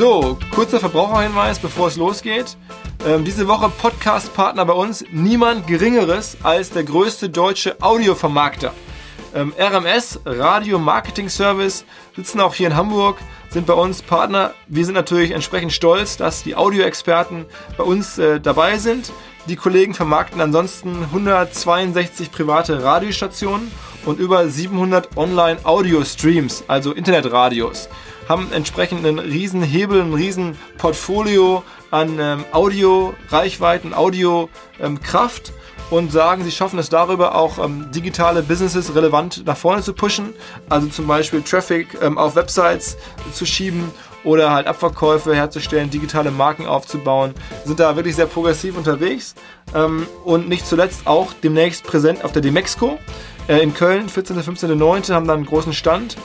So, kurzer Verbraucherhinweis, bevor es losgeht. Ähm, diese Woche Podcast-Partner bei uns, niemand Geringeres als der größte deutsche Audiovermarkter. Ähm, RMS, Radio Marketing Service, sitzen auch hier in Hamburg, sind bei uns Partner. Wir sind natürlich entsprechend stolz, dass die Audioexperten bei uns äh, dabei sind. Die Kollegen vermarkten ansonsten 162 private Radiostationen und über 700 Online-Audio-Streams, also Internetradios. Haben entsprechend einen riesen Hebel, ein riesen Portfolio an ähm, Audio-Reichweiten, Audio-Kraft. Ähm, und sagen, sie schaffen es darüber auch ähm, digitale Businesses relevant nach vorne zu pushen, also zum Beispiel Traffic ähm, auf Websites zu schieben oder halt Abverkäufe herzustellen, digitale Marken aufzubauen, sind da wirklich sehr progressiv unterwegs ähm, und nicht zuletzt auch demnächst präsent auf der Demexco äh, in Köln, 14. und 15.09. haben da einen großen Stand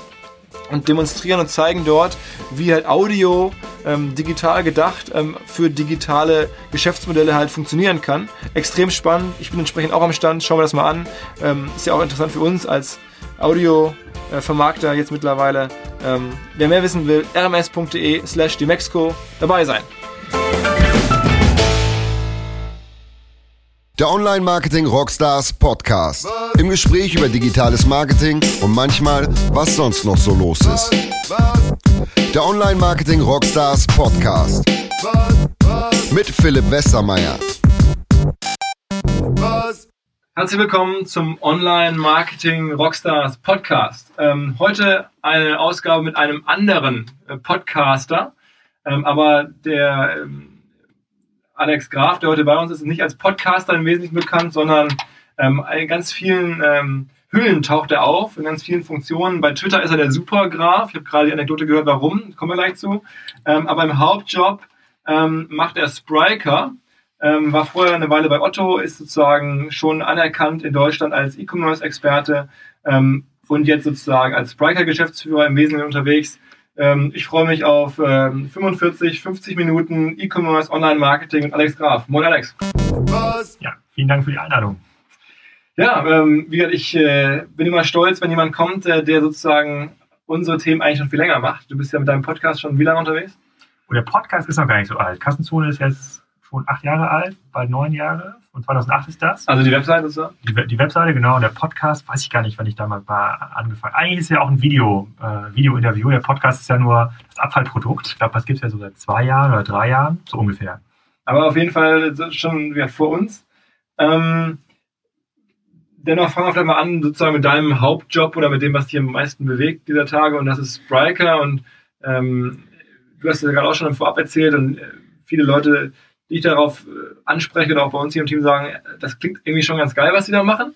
und demonstrieren und zeigen dort, wie halt Audio ähm, digital gedacht ähm, für digitale Geschäftsmodelle halt funktionieren kann. Extrem spannend. Ich bin entsprechend auch am Stand. Schauen wir das mal an. Ähm, ist ja auch interessant für uns als Audio-Vermarkter jetzt mittlerweile. Ähm, wer mehr wissen will, rms.de slash demexco dabei sein. Der Online-Marketing Rockstars Podcast. Im Gespräch über digitales Marketing und manchmal, was sonst noch so los ist. Der Online-Marketing Rockstars Podcast. Mit Philipp Westermeier. Herzlich willkommen zum Online-Marketing Rockstars Podcast. Ähm, heute eine Ausgabe mit einem anderen äh, Podcaster, ähm, aber der ähm, Alex Graf, der heute bei uns ist, nicht als Podcaster im Wesentlichen bekannt, sondern ähm, in ganz vielen ähm, Hüllen taucht er auf, in ganz vielen Funktionen. Bei Twitter ist er der Supergraf. Ich habe gerade die Anekdote gehört, warum, kommen wir gleich zu. Ähm, aber im Hauptjob ähm, macht er Spriker, ähm, war vorher eine Weile bei Otto, ist sozusagen schon anerkannt in Deutschland als E-Commerce-Experte ähm, und jetzt sozusagen als Spriker-Geschäftsführer im Wesentlichen unterwegs. Ähm, ich freue mich auf ähm, 45, 50 Minuten E-Commerce, Online-Marketing mit Alex Graf. Moin Alex. Was? Ja, vielen Dank für die Einladung. Ja, ähm, wie gesagt, ich äh, bin immer stolz, wenn jemand kommt, äh, der sozusagen unsere Themen eigentlich schon viel länger macht. Du bist ja mit deinem Podcast schon wie lange unterwegs? Und der Podcast ist noch gar nicht so alt. Kassenzone ist jetzt schon acht Jahre alt, bald neun Jahre. Und 2008 ist das. Also die Webseite ist da? Die, die, Webseite, genau. Und der Podcast, weiß ich gar nicht, wann ich da mal angefangen habe. Eigentlich ist ja auch ein Video, äh, Video-Interview. Der Podcast ist ja nur das Abfallprodukt. Ich glaube, das gibt es ja so seit zwei Jahren oder drei Jahren, so ungefähr. Aber auf jeden Fall schon ja, vor uns. Ähm, dennoch fangen wir vielleicht mal an, sozusagen mit deinem Hauptjob oder mit dem, was dich am meisten bewegt dieser Tage. Und das ist Spriker. Und ähm, du hast ja gerade auch schon im Vorab erzählt und äh, viele Leute die ich darauf äh, anspreche oder auch bei uns hier im Team sagen, das klingt irgendwie schon ganz geil, was die da machen.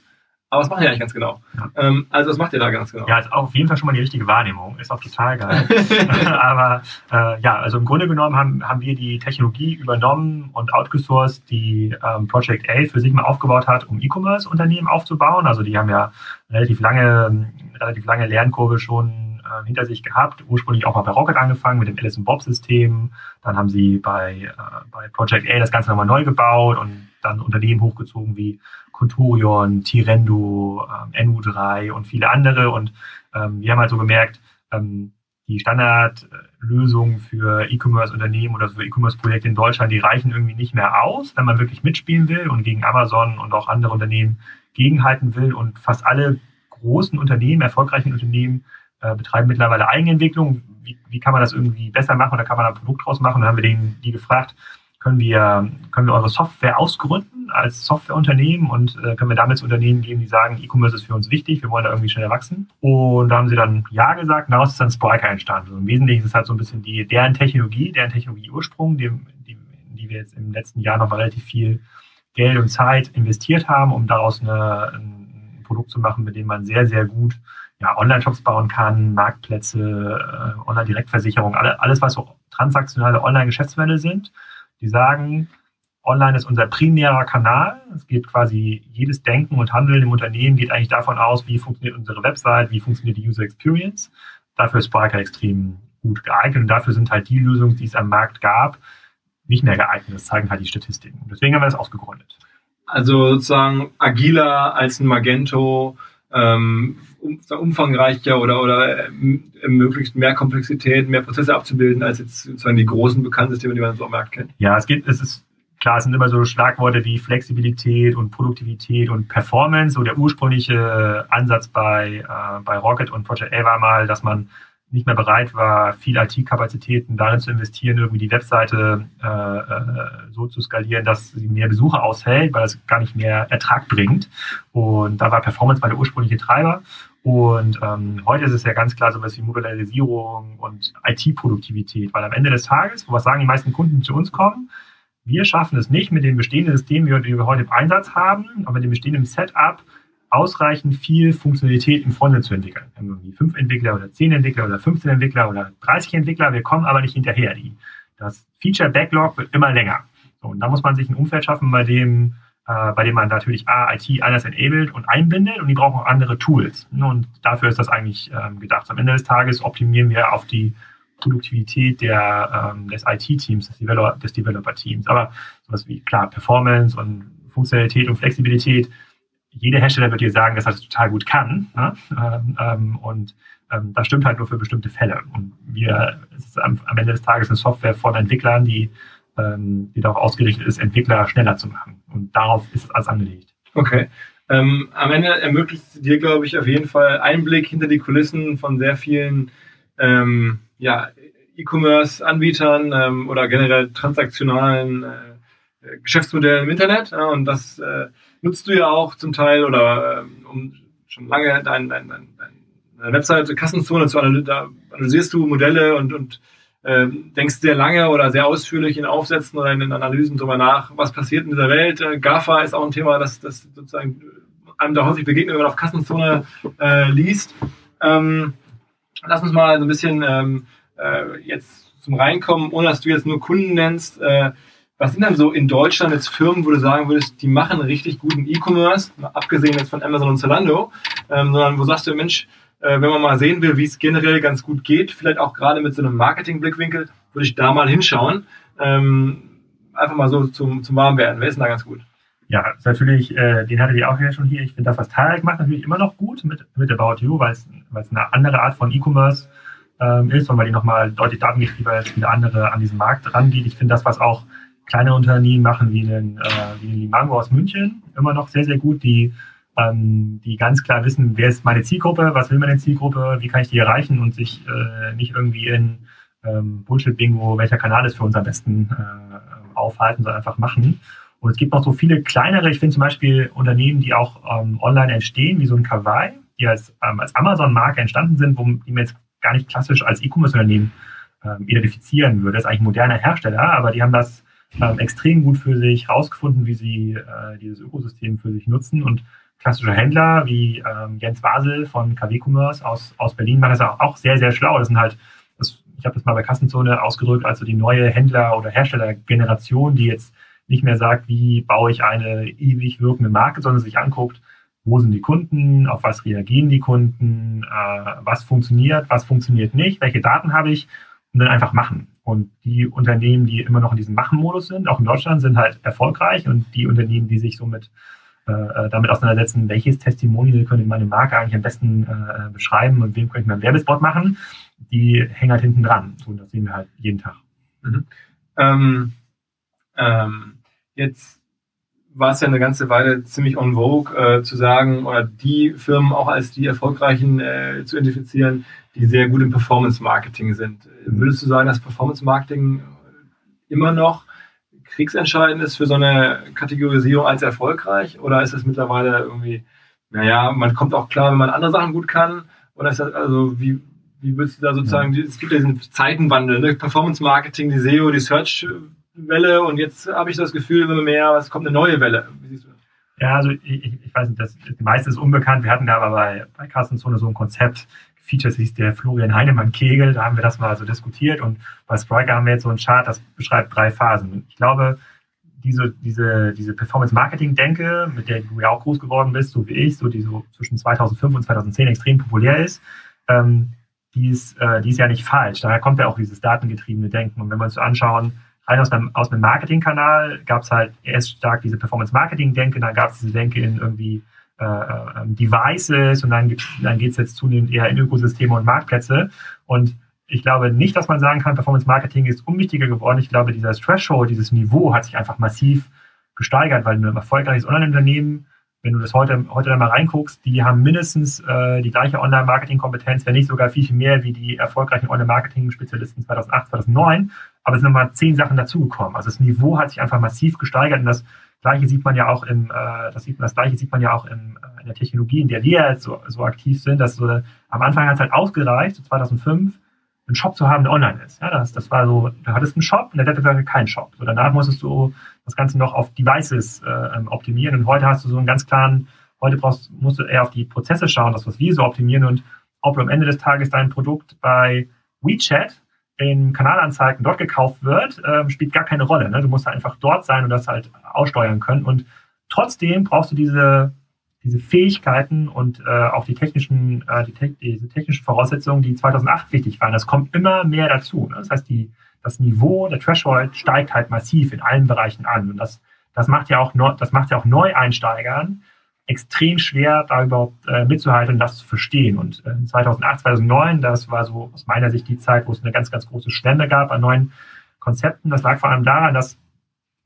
Aber was machen die eigentlich ganz genau? Ja. Ähm, also was macht ihr da ganz genau? Ja, ist auf jeden Fall schon mal die richtige Wahrnehmung. Ist auch total geil. Aber äh, ja, also im Grunde genommen haben, haben wir die Technologie übernommen und outgesourced, die ähm, Project A für sich mal aufgebaut hat, um E-Commerce-Unternehmen aufzubauen. Also die haben ja relativ lange, relativ lange Lernkurve schon äh, hinter sich gehabt. Ursprünglich auch mal bei Rocket angefangen mit dem Alice Bob System. Dann haben sie bei, äh, bei Project A das Ganze nochmal neu gebaut und dann Unternehmen hochgezogen wie Conturion, Tirendo, ähm, NU3 und viele andere. Und ähm, wir haben halt so gemerkt, ähm, die Standardlösungen für E-Commerce-Unternehmen oder für E-Commerce-Projekte in Deutschland, die reichen irgendwie nicht mehr aus, wenn man wirklich mitspielen will und gegen Amazon und auch andere Unternehmen gegenhalten will. Und fast alle großen Unternehmen, erfolgreichen Unternehmen, äh, betreiben mittlerweile Eigenentwicklung. Wie, wie kann man das irgendwie besser machen oder kann man ein Produkt draus machen? Und dann haben wir denen, die gefragt, können wir, können wir eure Software ausgründen als Softwareunternehmen und äh, können wir damit zu Unternehmen geben, die sagen, E-Commerce ist für uns wichtig, wir wollen da irgendwie schneller wachsen. Und da haben sie dann Ja gesagt, daraus ist dann Spriker entstanden. Und Im Wesentlichen ist es halt so ein bisschen die, deren Technologie, deren Technologieursprung, die, die, die wir jetzt im letzten Jahr noch relativ viel Geld und Zeit investiert haben, um daraus eine, ein Produkt zu machen, mit dem man sehr, sehr gut ja, Online-Shops bauen kann, Marktplätze, äh, Online-Direktversicherung, alle, alles, was so transaktionale Online-Geschäftsmodelle sind, die sagen, Online ist unser primärer Kanal. Es geht quasi jedes Denken und Handeln im Unternehmen geht eigentlich davon aus, wie funktioniert unsere Website, wie funktioniert die User Experience. Dafür ist Sparker extrem gut geeignet und dafür sind halt die Lösungen, die es am Markt gab, nicht mehr geeignet. Das zeigen halt die Statistiken. Deswegen haben wir das ausgegründet. Also sozusagen agiler als ein Magento, ähm, um, umfangreicher oder, oder ähm, ermöglicht mehr Komplexität, mehr Prozesse abzubilden, als jetzt sozusagen die großen bekannten Systeme, die man so am Markt kennt? Ja, es geht, es ist klar, es sind immer so Schlagworte wie Flexibilität und Produktivität und Performance. So der ursprüngliche Ansatz bei, äh, bei Rocket und Project A war mal, dass man nicht mehr bereit war, viel IT-Kapazitäten darin zu investieren, irgendwie die Webseite äh, äh, so zu skalieren, dass sie mehr Besucher aushält, weil es gar nicht mehr Ertrag bringt. Und da war Performance mal der ursprüngliche Treiber. Und ähm, heute ist es ja ganz klar so was wie Modularisierung und IT-Produktivität, weil am Ende des Tages, wo was sagen die meisten Kunden zu uns kommen, wir schaffen es nicht mit den bestehenden Systemen, die wir heute im Einsatz haben, aber mit dem bestehenden Setup ausreichend viel Funktionalität im Frontend zu entwickeln. Wir haben irgendwie fünf Entwickler oder zehn Entwickler oder 15 Entwickler oder 30 Entwickler, wir kommen aber nicht hinterher. Die, das Feature Backlog wird immer länger. So, und da muss man sich ein Umfeld schaffen, bei dem, äh, bei dem man natürlich A, IT anders enabled und einbindet und die brauchen auch andere Tools. Und dafür ist das eigentlich ähm, gedacht. Am Ende des Tages optimieren wir auf die Produktivität der, ähm, des IT-Teams, des, Developer, des Developer-Teams. Aber sowas wie, klar, Performance und Funktionalität und Flexibilität jeder Hersteller wird dir sagen, dass er das total gut kann. Ne? Ähm, und ähm, das stimmt halt nur für bestimmte Fälle. Und wir, es ist am, am Ende des Tages eine Software von Entwicklern, die, ähm, die darauf ausgerichtet ist, Entwickler schneller zu machen. Und darauf ist es alles angelegt. Okay. Ähm, am Ende ermöglicht es dir, glaube ich, auf jeden Fall Einblick hinter die Kulissen von sehr vielen ähm, ja, E-Commerce-Anbietern ähm, oder generell transaktionalen äh, Geschäftsmodellen im Internet. Ja, und das äh, nutzt du ja auch zum Teil oder ähm, um schon lange dein, dein, dein, deine Webseite Kassenzone zu analysieren, analysierst du Modelle und, und ähm, denkst sehr lange oder sehr ausführlich in Aufsätzen oder in den Analysen darüber nach, was passiert in dieser Welt. Äh, GAFA ist auch ein Thema, das, das sozusagen einem da häufig begegnet, wenn man auf Kassenzone äh, liest. Ähm, lass uns mal so ein bisschen ähm, äh, jetzt zum Reinkommen, ohne dass du jetzt nur Kunden nennst. Was sind denn so in Deutschland jetzt Firmen, wo du sagen würdest, die machen richtig guten E-Commerce, abgesehen jetzt von Amazon und Zalando, ähm, sondern wo sagst du, Mensch, äh, wenn man mal sehen will, wie es generell ganz gut geht, vielleicht auch gerade mit so einem Marketing-Blickwinkel, würde ich da mal hinschauen. Ähm, einfach mal so zum, zum Warmwerden. Wer ist denn da ganz gut? Ja, ist natürlich, äh, den hatte ich auch ja schon hier. Ich finde das, was Tarek macht, natürlich immer noch gut mit, mit About You, weil es, eine andere Art von E-Commerce ähm, ist und weil die nochmal deutlich datengetriebener als viele andere an diesen Markt rangeht. Ich finde das, was auch kleine Unternehmen machen, wie einen, äh, wie einen Limango aus München, immer noch sehr, sehr gut, die, ähm, die ganz klar wissen, wer ist meine Zielgruppe, was will meine Zielgruppe, wie kann ich die erreichen und sich äh, nicht irgendwie in ähm, Bullshit-Bingo, welcher Kanal ist für uns am besten äh, aufhalten, sondern einfach machen. Und es gibt noch so viele kleinere, ich finde zum Beispiel Unternehmen, die auch ähm, online entstehen, wie so ein Kawaii, die als, ähm, als Amazon-Marke entstanden sind, wo die man jetzt gar nicht klassisch als E-Commerce-Unternehmen ähm, identifizieren würde. Das ist eigentlich ein moderner Hersteller, aber die haben das ähm, extrem gut für sich rausgefunden, wie sie äh, dieses Ökosystem für sich nutzen. Und klassische Händler wie ähm, Jens Basel von KW Commerce aus, aus Berlin machen das auch, auch sehr, sehr schlau. Das sind halt, das, ich habe das mal bei Kassenzone ausgedrückt, also die neue Händler- oder Herstellergeneration, die jetzt nicht mehr sagt, wie baue ich eine ewig wirkende Marke, sondern sich anguckt, wo sind die Kunden, auf was reagieren die Kunden, äh, was funktioniert, was funktioniert nicht, welche Daten habe ich und dann einfach machen. Und die Unternehmen, die immer noch in diesem Machen-Modus sind, auch in Deutschland, sind halt erfolgreich. Und die Unternehmen, die sich somit äh, äh, damit auseinandersetzen, welches Testimonial könnte meine Marke eigentlich am besten äh, beschreiben und wem könnte ich meinen Werbespot machen, die hängen halt hinten dran. So, das sehen wir halt jeden Tag. Mhm. Ähm, ähm, jetzt war es ja eine ganze Weile ziemlich on vogue äh, zu sagen oder die Firmen auch als die erfolgreichen äh, zu identifizieren, die sehr gut im Performance-Marketing sind. Würdest du sagen, dass Performance-Marketing immer noch kriegsentscheidend ist für so eine Kategorisierung als erfolgreich? Oder ist es mittlerweile irgendwie, naja, man kommt auch klar, wenn man andere Sachen gut kann? Oder ist das, also, wie, wie würdest du da sozusagen, ja. es gibt ja diesen Zeitenwandel, ne? Performance-Marketing, die SEO, die Search-Welle und jetzt habe ich das Gefühl, immer mehr, es kommt eine neue Welle. Wie siehst du das? Ja, also ich, ich weiß nicht, das, das meiste ist unbekannt. Wir hatten da aber bei, bei Kassenzone so ein Konzept, Features hieß der Florian Heinemann Kegel, da haben wir das mal so diskutiert und bei Spriker haben wir jetzt so einen Chart, das beschreibt drei Phasen. Ich glaube, diese, diese, diese Performance-Marketing-Denke, mit der du ja auch groß geworden bist, so wie ich, so die so zwischen 2005 und 2010 extrem populär ist, ähm, die, ist äh, die ist ja nicht falsch. Daher kommt ja auch dieses datengetriebene Denken. Und wenn wir uns so anschauen, rein aus einem, aus einem Marketingkanal gab es halt erst stark diese Performance-Marketing-Denke, dann gab es diese Denke in irgendwie äh, äh Devices und dann, dann geht es jetzt zunehmend eher in Ökosysteme und Marktplätze. Und ich glaube nicht, dass man sagen kann, Performance Marketing ist unwichtiger geworden. Ich glaube, dieser Threshold, dieses Niveau hat sich einfach massiv gesteigert, weil ein erfolgreiches Online-Unternehmen, wenn du das heute, heute dann mal reinguckst, die haben mindestens äh, die gleiche Online-Marketing-Kompetenz, wenn nicht sogar viel, viel mehr wie die erfolgreichen Online-Marketing-Spezialisten 2008, 2009. Aber es sind nochmal zehn Sachen dazugekommen. Also das Niveau hat sich einfach massiv gesteigert und das Gleiche sieht man ja auch im, äh, das, sieht, das Gleiche sieht man ja auch im, äh, in der Technologie, in der wir jetzt so, so aktiv sind, dass so, am Anfang hat es halt ausgereicht, so 2005, einen Shop zu haben, der online ist. Ja, das, das war so, du hattest einen Shop und der Wettbewerb hatte keinen Shop. So, danach musstest du das Ganze noch auf Devices äh, ähm, optimieren und heute hast du so einen ganz klaren, heute brauchst, musst du eher auf die Prozesse schauen, das, was wir so optimieren und ob du am Ende des Tages dein Produkt bei WeChat in Kanalanzeigen dort gekauft wird, ähm, spielt gar keine Rolle. Ne? Du musst halt einfach dort sein und das halt aussteuern können. Und trotzdem brauchst du diese diese Fähigkeiten und äh, auch die technischen, äh, die te diese technischen Voraussetzungen, die 2008 wichtig waren. Das kommt immer mehr dazu. Ne? Das heißt, die, das Niveau, der Threshold steigt halt massiv in allen Bereichen an. Und das, das macht ja auch, no, das macht ja auch Neueinsteigern extrem schwer, da überhaupt äh, mitzuhalten und das zu verstehen. Und äh, 2008, 2009, das war so aus meiner Sicht die Zeit, wo es eine ganz, ganz große Stände gab an neuen Konzepten. Das lag vor allem daran, dass,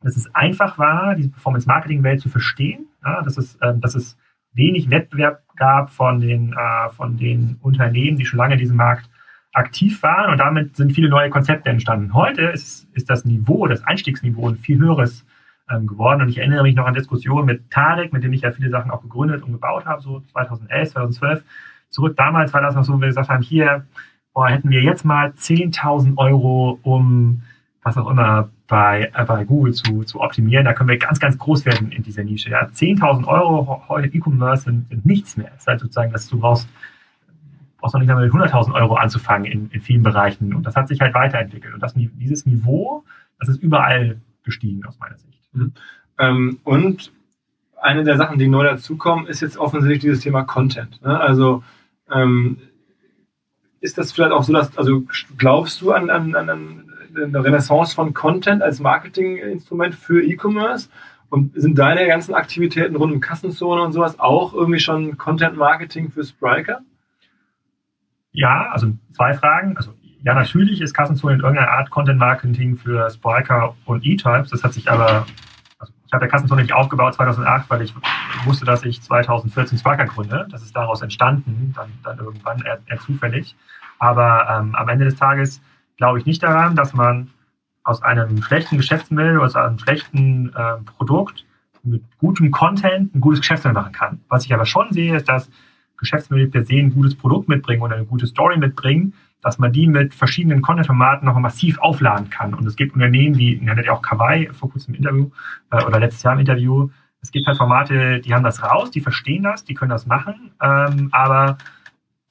dass es einfach war, diese Performance-Marketing-Welt zu verstehen. Ja, dass, es, äh, dass es wenig Wettbewerb gab von den, äh, von den Unternehmen, die schon lange in diesem Markt aktiv waren und damit sind viele neue Konzepte entstanden. Heute ist, ist das Niveau, das Einstiegsniveau ein viel höheres ähm, geworden und ich erinnere mich noch an Diskussionen mit Tarek, mit dem ich ja viele Sachen auch gegründet und gebaut habe, so 2011, 2012. Zurück damals war das noch so, wo wir gesagt haben, hier boah, hätten wir jetzt mal 10.000 Euro, um was auch immer bei, äh, bei Google zu, zu optimieren. Da können wir ganz, ganz groß werden in dieser Nische. Ja, 10.000 Euro heute E-Commerce sind, sind, nichts mehr. Es ist halt sozusagen, dass du brauchst, brauchst noch nicht einmal mit 100.000 Euro anzufangen in, in vielen Bereichen. Und das hat sich halt weiterentwickelt. Und das, dieses Niveau, das ist überall gestiegen aus meiner Sicht. Mhm. Ähm, und eine der Sachen, die neu dazukommen, ist jetzt offensichtlich dieses Thema Content. Ne? Also ähm, ist das vielleicht auch so, dass, also glaubst du an, an, an eine Renaissance von Content als Marketinginstrument für E-Commerce? Und sind deine ganzen Aktivitäten rund um Kassenzone und sowas auch irgendwie schon Content Marketing für Spriker? Ja, also zwei Fragen. Also ja, natürlich ist Kassenzone in irgendeiner Art Content Marketing für Spriker und E-Types. Das hat sich aber, also ich habe der Kassenzone nicht aufgebaut 2008, weil ich wusste, dass ich 2014 Spriker gründe. Das ist daraus entstanden, dann, dann irgendwann eher, eher zufällig. Aber ähm, am Ende des Tages glaube ich nicht daran, dass man aus einem schlechten Geschäftsmodell oder aus einem schlechten äh, Produkt mit gutem Content ein gutes Geschäftsmodell machen kann. Was ich aber schon sehe, ist, dass Geschäftsmodelle per se ein gutes Produkt mitbringen oder eine gute Story mitbringen, dass man die mit verschiedenen Content-Formaten noch massiv aufladen kann. Und es gibt Unternehmen wie, hattet ja auch Kawaii vor kurzem im Interview äh, oder letztes Jahr im Interview. Es gibt halt Formate, die haben das raus, die verstehen das, die können das machen, ähm, aber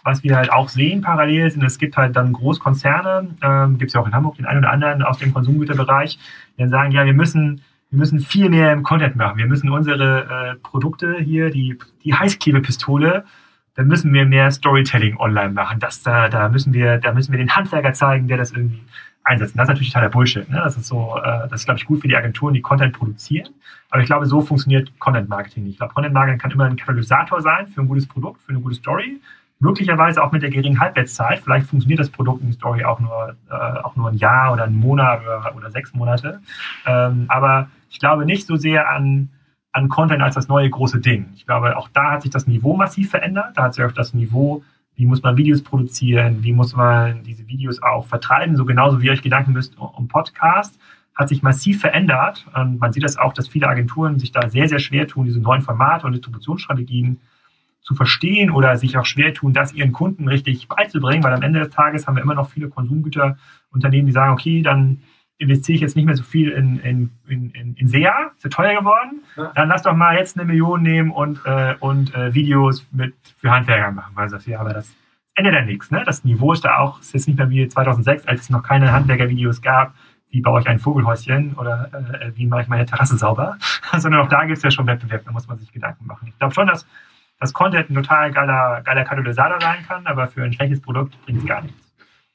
was wir halt auch sehen parallel sind, es gibt halt dann Großkonzerne, ähm, gibt es ja auch in Hamburg den einen oder anderen aus dem Konsumgüterbereich, die dann sagen, ja, wir müssen, wir müssen viel mehr im Content machen. Wir müssen unsere äh, Produkte hier, die, die Heißklebepistole, dann müssen wir mehr Storytelling online machen. Das, da, da müssen wir, da müssen wir den Handwerker zeigen, der das irgendwie einsetzt. Das ist natürlich totaler Bullshit. Ne? Das ist so, äh, das ist, glaube ich, gut für die Agenturen, die Content produzieren. Aber ich glaube, so funktioniert Content Marketing nicht. Ich glaube, Content Marketing kann immer ein Katalysator sein für ein gutes Produkt, für eine gute Story möglicherweise auch mit der geringen Halbwertszeit. Vielleicht funktioniert das Produkt in die Story auch nur, äh, auch nur ein Jahr oder ein Monat oder, oder sechs Monate. Ähm, aber ich glaube nicht so sehr an, an Content als das neue große Ding. Ich glaube, auch da hat sich das Niveau massiv verändert. Da hat sich auch das Niveau, wie muss man Videos produzieren, wie muss man diese Videos auch vertreiben, so genauso wie ihr euch Gedanken müsst um Podcast, hat sich massiv verändert. Und man sieht das auch, dass viele Agenturen sich da sehr, sehr schwer tun, diese neuen Formate und Distributionsstrategien zu verstehen oder sich auch schwer tun, das ihren Kunden richtig beizubringen, weil am Ende des Tages haben wir immer noch viele Konsumgüterunternehmen, die sagen, okay, dann investiere ich jetzt nicht mehr so viel in, in, in, in SEA, ist ja teuer geworden, dann lass doch mal jetzt eine Million nehmen und, äh, und äh, Videos mit für Handwerker machen, weil das ja, aber das ändert ja nichts. Ne? Das Niveau ist da auch, ist jetzt nicht mehr wie 2006, als es noch keine Handwerkervideos gab, wie baue ich ein Vogelhäuschen oder äh, wie mache ich meine Terrasse sauber, sondern auch da gibt es ja schon Wettbewerb, da muss man sich Gedanken machen. Ich glaube schon, dass dass Content ein total geiler, geiler Katalysator sein kann, aber für ein schlechtes Produkt bringt es gar nichts.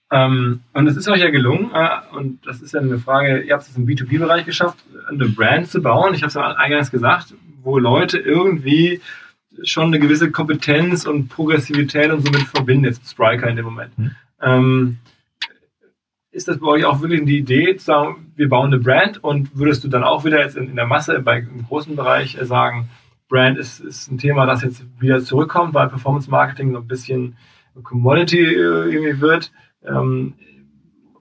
Ähm, und es ist euch ja gelungen, äh, und das ist ja eine Frage, ihr habt es im B2B-Bereich geschafft, eine Brand zu bauen. Ich habe es ja eingangs gesagt, wo Leute irgendwie schon eine gewisse Kompetenz und Progressivität und somit verbindet, Spriker in dem Moment. Mhm. Ähm, ist das bei euch auch wirklich die Idee, zu sagen, wir bauen eine Brand und würdest du dann auch wieder jetzt in, in der Masse, bei, im großen Bereich sagen, Brand ist, ist ein Thema, das jetzt wieder zurückkommt, weil Performance Marketing so ein bisschen Commodity äh, irgendwie wird. Ähm,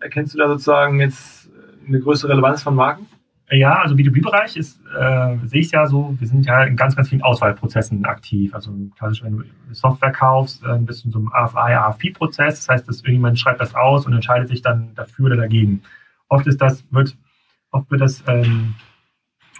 erkennst du da sozusagen jetzt eine größere Relevanz von Marken? Ja, also B2B-Bereich ist, äh, sehe ich ja so, wir sind ja in ganz, ganz vielen Auswahlprozessen aktiv. Also klassisch, wenn du Software kaufst, äh, bist du in so einem AFI, AFP-Prozess. Das heißt, dass irgendjemand schreibt das aus und entscheidet sich dann dafür oder dagegen. Oft ist das, wird, oft wird das, ähm,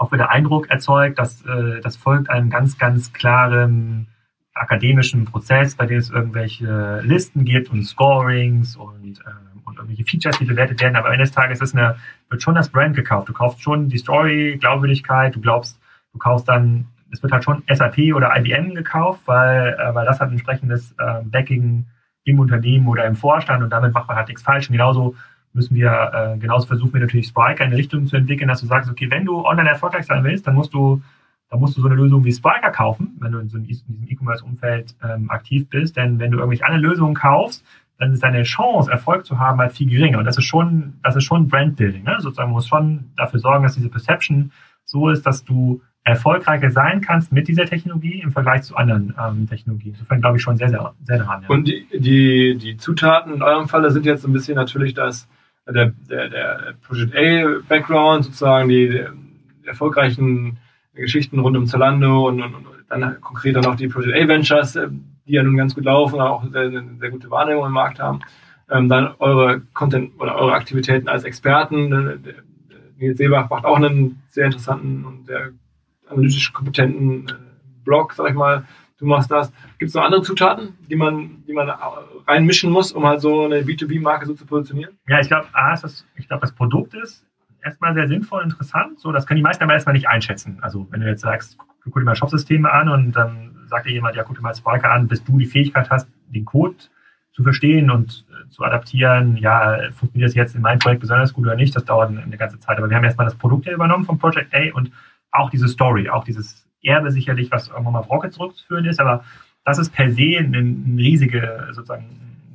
oft wird der Eindruck erzeugt, dass äh, das folgt einem ganz, ganz klaren akademischen Prozess, bei dem es irgendwelche Listen gibt und Scorings und äh, und irgendwelche Features, die bewertet werden, aber des Tages ist eine, wird schon das Brand gekauft. Du kaufst schon die Story, Glaubwürdigkeit, du glaubst, du kaufst dann, es wird halt schon SAP oder IBM gekauft, weil, äh, weil das hat entsprechendes äh, Backing im Unternehmen oder im Vorstand und damit macht man halt nichts falsch. Und genauso müssen wir, äh, genauso versuchen wir natürlich Spriker in eine Richtung zu entwickeln, dass du sagst, okay, wenn du online erfolgreich sein willst, dann musst du da musst du so eine Lösung wie Spriker kaufen, wenn du in, so in diesem E-Commerce-Umfeld ähm, aktiv bist. Denn wenn du irgendwelche anderen Lösungen kaufst, dann ist deine Chance, Erfolg zu haben, halt viel geringer. Und das ist schon, das ist schon Brandbuilding. Ne? Sozusagen, muss schon dafür sorgen, dass diese Perception so ist, dass du erfolgreicher sein kannst mit dieser Technologie im Vergleich zu anderen ähm, Technologien. Insofern glaube ich schon sehr, sehr, sehr daran. Ja. Und die, die, die Zutaten in eurem Falle sind jetzt ein bisschen natürlich das, der, der, der Project A-Background, sozusagen die, die erfolgreichen Geschichten rund um Zalando und, und, und dann konkret auch die Project A Ventures, äh, die ja nun ganz gut laufen, auch sehr, sehr gute Wahrnehmung im Markt haben. Ähm, dann eure Content oder eure Aktivitäten als Experten. Äh, Nils Seebach macht auch einen sehr interessanten und sehr analytisch kompetenten äh, Blog, sag ich mal. Du machst das. Gibt es noch andere Zutaten, die man, die man reinmischen muss, um halt so eine B2B-Marke so zu positionieren? Ja, ich glaube, A, ist das, ich glaube, das Produkt ist erstmal sehr sinnvoll, interessant. So, das können die meisten aber erstmal nicht einschätzen. Also, wenn du jetzt sagst, guck dir mal Shopsysteme an und dann sagt dir jemand, ja, guck dir mal Sparker an, bis du die Fähigkeit hast, den Code zu verstehen und äh, zu adaptieren. Ja, funktioniert das jetzt in meinem Projekt besonders gut oder nicht? Das dauert eine, eine ganze Zeit. Aber wir haben erstmal das Produkt ja übernommen vom Project A und auch diese Story, auch dieses Erbe sicherlich, was irgendwann mal auf Rocket zurückzuführen ist. Aber das ist per se ein, ein riesige, sozusagen,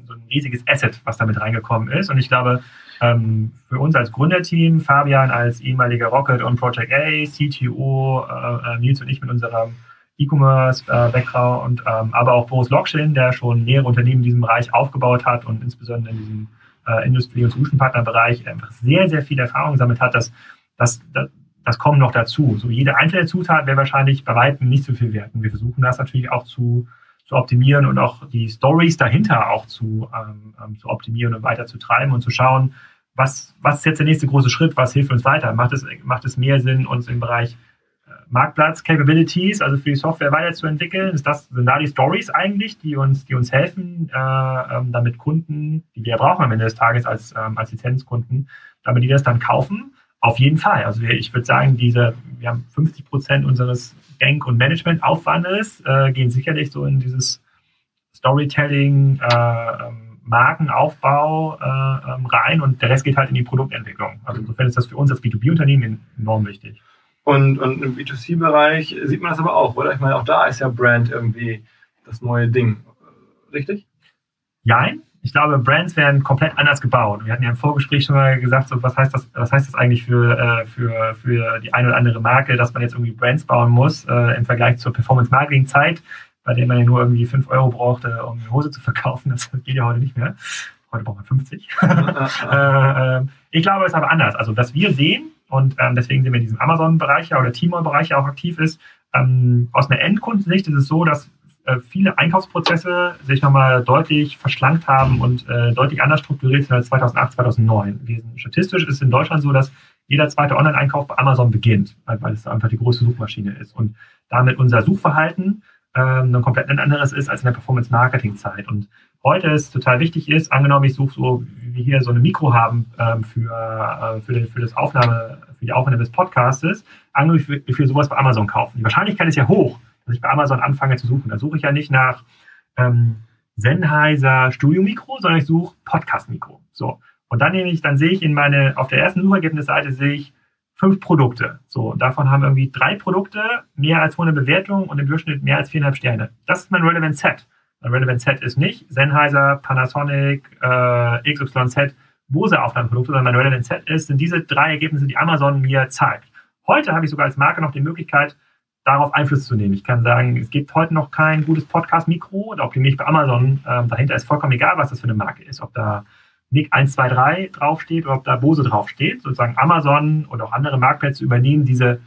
so ein riesiges Asset, was damit reingekommen ist. Und ich glaube, ähm, für uns als Gründerteam, Fabian als ehemaliger Rocket und Project A, CTO, äh, äh, Nils und ich mit unserem E-Commerce-Background, ähm, aber auch Boris Lokschin, der schon mehrere Unternehmen in diesem Bereich aufgebaut hat und insbesondere in diesem äh, Industrie- und Solution-Partner-Bereich einfach sehr, sehr viel Erfahrung gesammelt hat, dass das, das, das kommt noch dazu. So jede einzelne Zutat wäre wahrscheinlich bei weitem nicht so viel wert. Und wir versuchen das natürlich auch zu, zu optimieren und auch die Stories dahinter auch zu, ähm, ähm zu optimieren und weiter zu treiben und zu schauen, was, was ist jetzt der nächste große Schritt, was hilft uns weiter? Macht es, macht es mehr Sinn, uns im Bereich Marktplatz Capabilities, also für die Software weiterzuentwickeln? Ist das, sind da die Stories eigentlich, die uns, die uns helfen, äh, ähm, damit Kunden, die wir brauchen am Ende des Tages als, ähm, als Lizenzkunden, damit die das dann kaufen? Auf jeden Fall. Also ich würde sagen, diese, wir haben 50 Prozent unseres Bank- und Managementaufwandes äh, gehen sicherlich so in dieses Storytelling, äh, ähm, Markenaufbau äh, ähm, rein und der Rest geht halt in die Produktentwicklung. Also insofern ist das für uns als B2B-Unternehmen enorm wichtig. Und, und im B2C-Bereich sieht man das aber auch, oder? Ich meine, auch da ist ja Brand irgendwie das neue Ding. Richtig? Nein. Ich glaube, Brands werden komplett anders gebaut. Wir hatten ja im Vorgespräch schon mal gesagt, so, was heißt das, was heißt das eigentlich für, äh, für, für die eine oder andere Marke, dass man jetzt irgendwie Brands bauen muss äh, im Vergleich zur Performance-Marketing-Zeit, bei der man ja nur irgendwie 5 Euro brauchte, um eine Hose zu verkaufen. Das geht ja heute nicht mehr. Heute braucht man 50. äh, äh, ich glaube, es ist aber anders. Also, was wir sehen, und ähm, deswegen sind wir in diesem Amazon-Bereich ja oder Tmall-Bereich auch aktiv ist. Ähm, aus einer Endkundensicht ist es so, dass äh, viele Einkaufsprozesse sich nochmal deutlich verschlankt haben und äh, deutlich anders strukturiert sind als 2008, 2009. Wir, statistisch ist es in Deutschland so, dass jeder zweite Online-Einkauf bei Amazon beginnt, weil es einfach die große Suchmaschine ist und damit unser Suchverhalten ähm, ein komplett anderes ist als in der Performance-Marketing-Zeit. Und heute ist total wichtig ist, angenommen, ich suche so, wie hier so eine Mikro haben ähm, für, äh, für, den, für, das Aufnahme, für die Aufnahme des Podcastes, angenommen, ich will, sowas bei Amazon kaufen. Die Wahrscheinlichkeit ist ja hoch, dass ich bei Amazon anfange zu suchen. Da suche ich ja nicht nach ähm, Sennheiser Studio-Mikro, sondern ich suche Podcast-Mikro. So. Und dann nehme ich, dann sehe ich in meine, auf der ersten Suchergebnisseite sehe ich fünf Produkte. So, davon haben irgendwie drei Produkte mehr als 100 Bewertungen und im Durchschnitt mehr als viereinhalb Sterne. Das ist mein Relevant Set. Mein Relevant Set ist nicht Sennheiser, Panasonic, äh, XYZ, Bose Aufnahmeprodukte, sondern mein Relevant Set ist, sind diese drei Ergebnisse, die Amazon mir zeigt. Heute habe ich sogar als Marke noch die Möglichkeit, darauf Einfluss zu nehmen. Ich kann sagen, es gibt heute noch kein gutes Podcast-Mikro, ob die nicht bei Amazon, ähm, dahinter ist vollkommen egal, was das für eine Marke ist, ob da Nick 123 draufsteht oder ob da Bose draufsteht. Sozusagen Amazon und auch andere Marktplätze übernehmen diese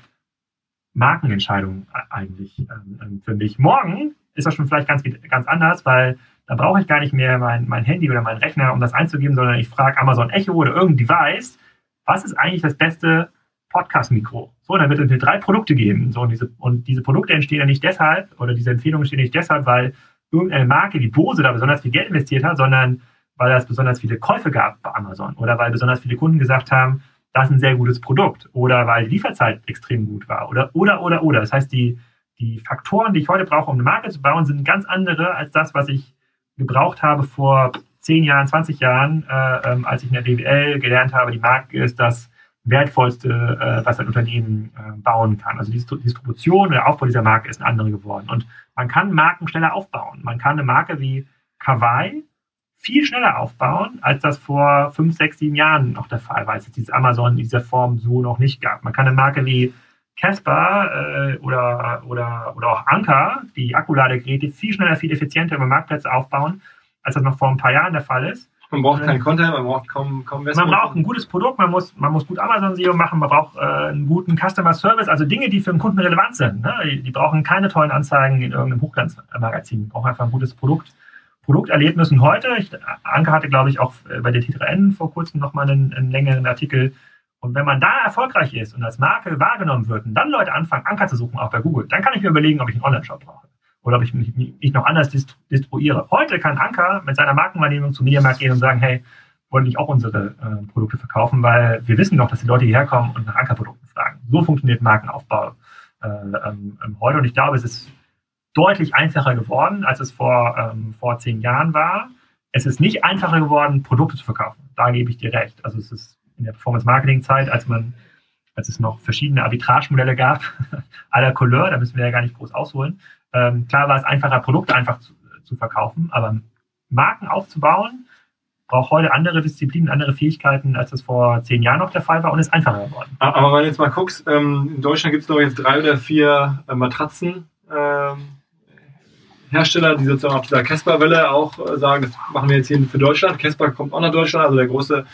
Markenentscheidung eigentlich ähm, ähm, für mich. Morgen ist das schon vielleicht ganz, ganz anders, weil da brauche ich gar nicht mehr mein, mein Handy oder meinen Rechner, um das einzugeben, sondern ich frage Amazon Echo oder irgendein Device, was ist eigentlich das beste Podcast-Mikro? So, dann wird es mir drei Produkte geben. So, und diese, und diese Produkte entstehen ja nicht deshalb, oder diese Empfehlungen entstehen nicht deshalb, weil irgendeine Marke wie Bose da besonders viel Geld investiert hat, sondern weil es besonders viele Käufe gab bei Amazon oder weil besonders viele Kunden gesagt haben, das ist ein sehr gutes Produkt oder weil die Lieferzeit extrem gut war oder, oder, oder, oder. Das heißt, die, die Faktoren, die ich heute brauche, um eine Marke zu bauen, sind ganz andere als das, was ich gebraucht habe vor 10 Jahren, 20 Jahren, äh, ähm, als ich in der BWL gelernt habe, die Marke ist das wertvollste, äh, was ein Unternehmen äh, bauen kann. Also die Distribution und der Aufbau dieser Marke ist eine andere geworden. Und man kann Marken schneller aufbauen. Man kann eine Marke wie Kawaii viel schneller aufbauen, als das vor fünf, sechs, sieben Jahren noch der Fall war, als es dieses Amazon in dieser Form so noch nicht gab. Man kann eine Marke wie Casper äh, oder, oder, oder auch Anker, die Akkuladegeräte, viel schneller, viel effizienter über Marktplätze aufbauen, als das noch vor ein paar Jahren der Fall ist. Man braucht keinen Content, man braucht kaum, kaum Man braucht ein gutes Produkt, man muss, man muss gut Amazon-SEO machen, man braucht äh, einen guten Customer Service, also Dinge, die für den Kunden relevant sind. Ne? Die, die, brauchen keine tollen Anzeigen in irgendeinem Hochglanzmagazin, die brauchen einfach ein gutes Produkt Produkterlebnissen heute. Ich, Anke hatte, glaube ich, auch äh, bei der T3N vor kurzem nochmal einen, einen längeren Artikel. Und wenn man da erfolgreich ist und als Marke wahrgenommen wird und dann Leute anfangen, Anker zu suchen, auch bei Google, dann kann ich mir überlegen, ob ich einen Online-Shop brauche oder ob ich mich, mich noch anders distribuiere. Heute kann Anker mit seiner Markenwahrnehmung zum Mediamarkt gehen und sagen, hey, wollen nicht auch unsere äh, Produkte verkaufen, weil wir wissen doch, dass die Leute hierher kommen und nach Ankerprodukten fragen. So funktioniert Markenaufbau äh, ähm, ähm heute und ich glaube, es ist deutlich einfacher geworden, als es vor, ähm, vor zehn Jahren war. Es ist nicht einfacher geworden, Produkte zu verkaufen. Da gebe ich dir recht. Also es ist in der Performance-Marketing-Zeit, als man, als es noch verschiedene Arbitragemodelle gab, à la Couleur, da müssen wir ja gar nicht groß ausholen. Ähm, klar war es einfacher, Produkte einfach zu, zu verkaufen, aber Marken aufzubauen, braucht heute andere Disziplinen, andere Fähigkeiten, als das vor zehn Jahren noch der Fall war und ist einfacher geworden. Aber wenn du jetzt mal guckst, ähm, in Deutschland gibt es doch jetzt drei oder vier äh, Matratzen, ähm, Hersteller, die sozusagen auf dieser Casper-Welle auch äh, sagen, das machen wir jetzt hier für Deutschland. Casper kommt auch nach Deutschland, also der große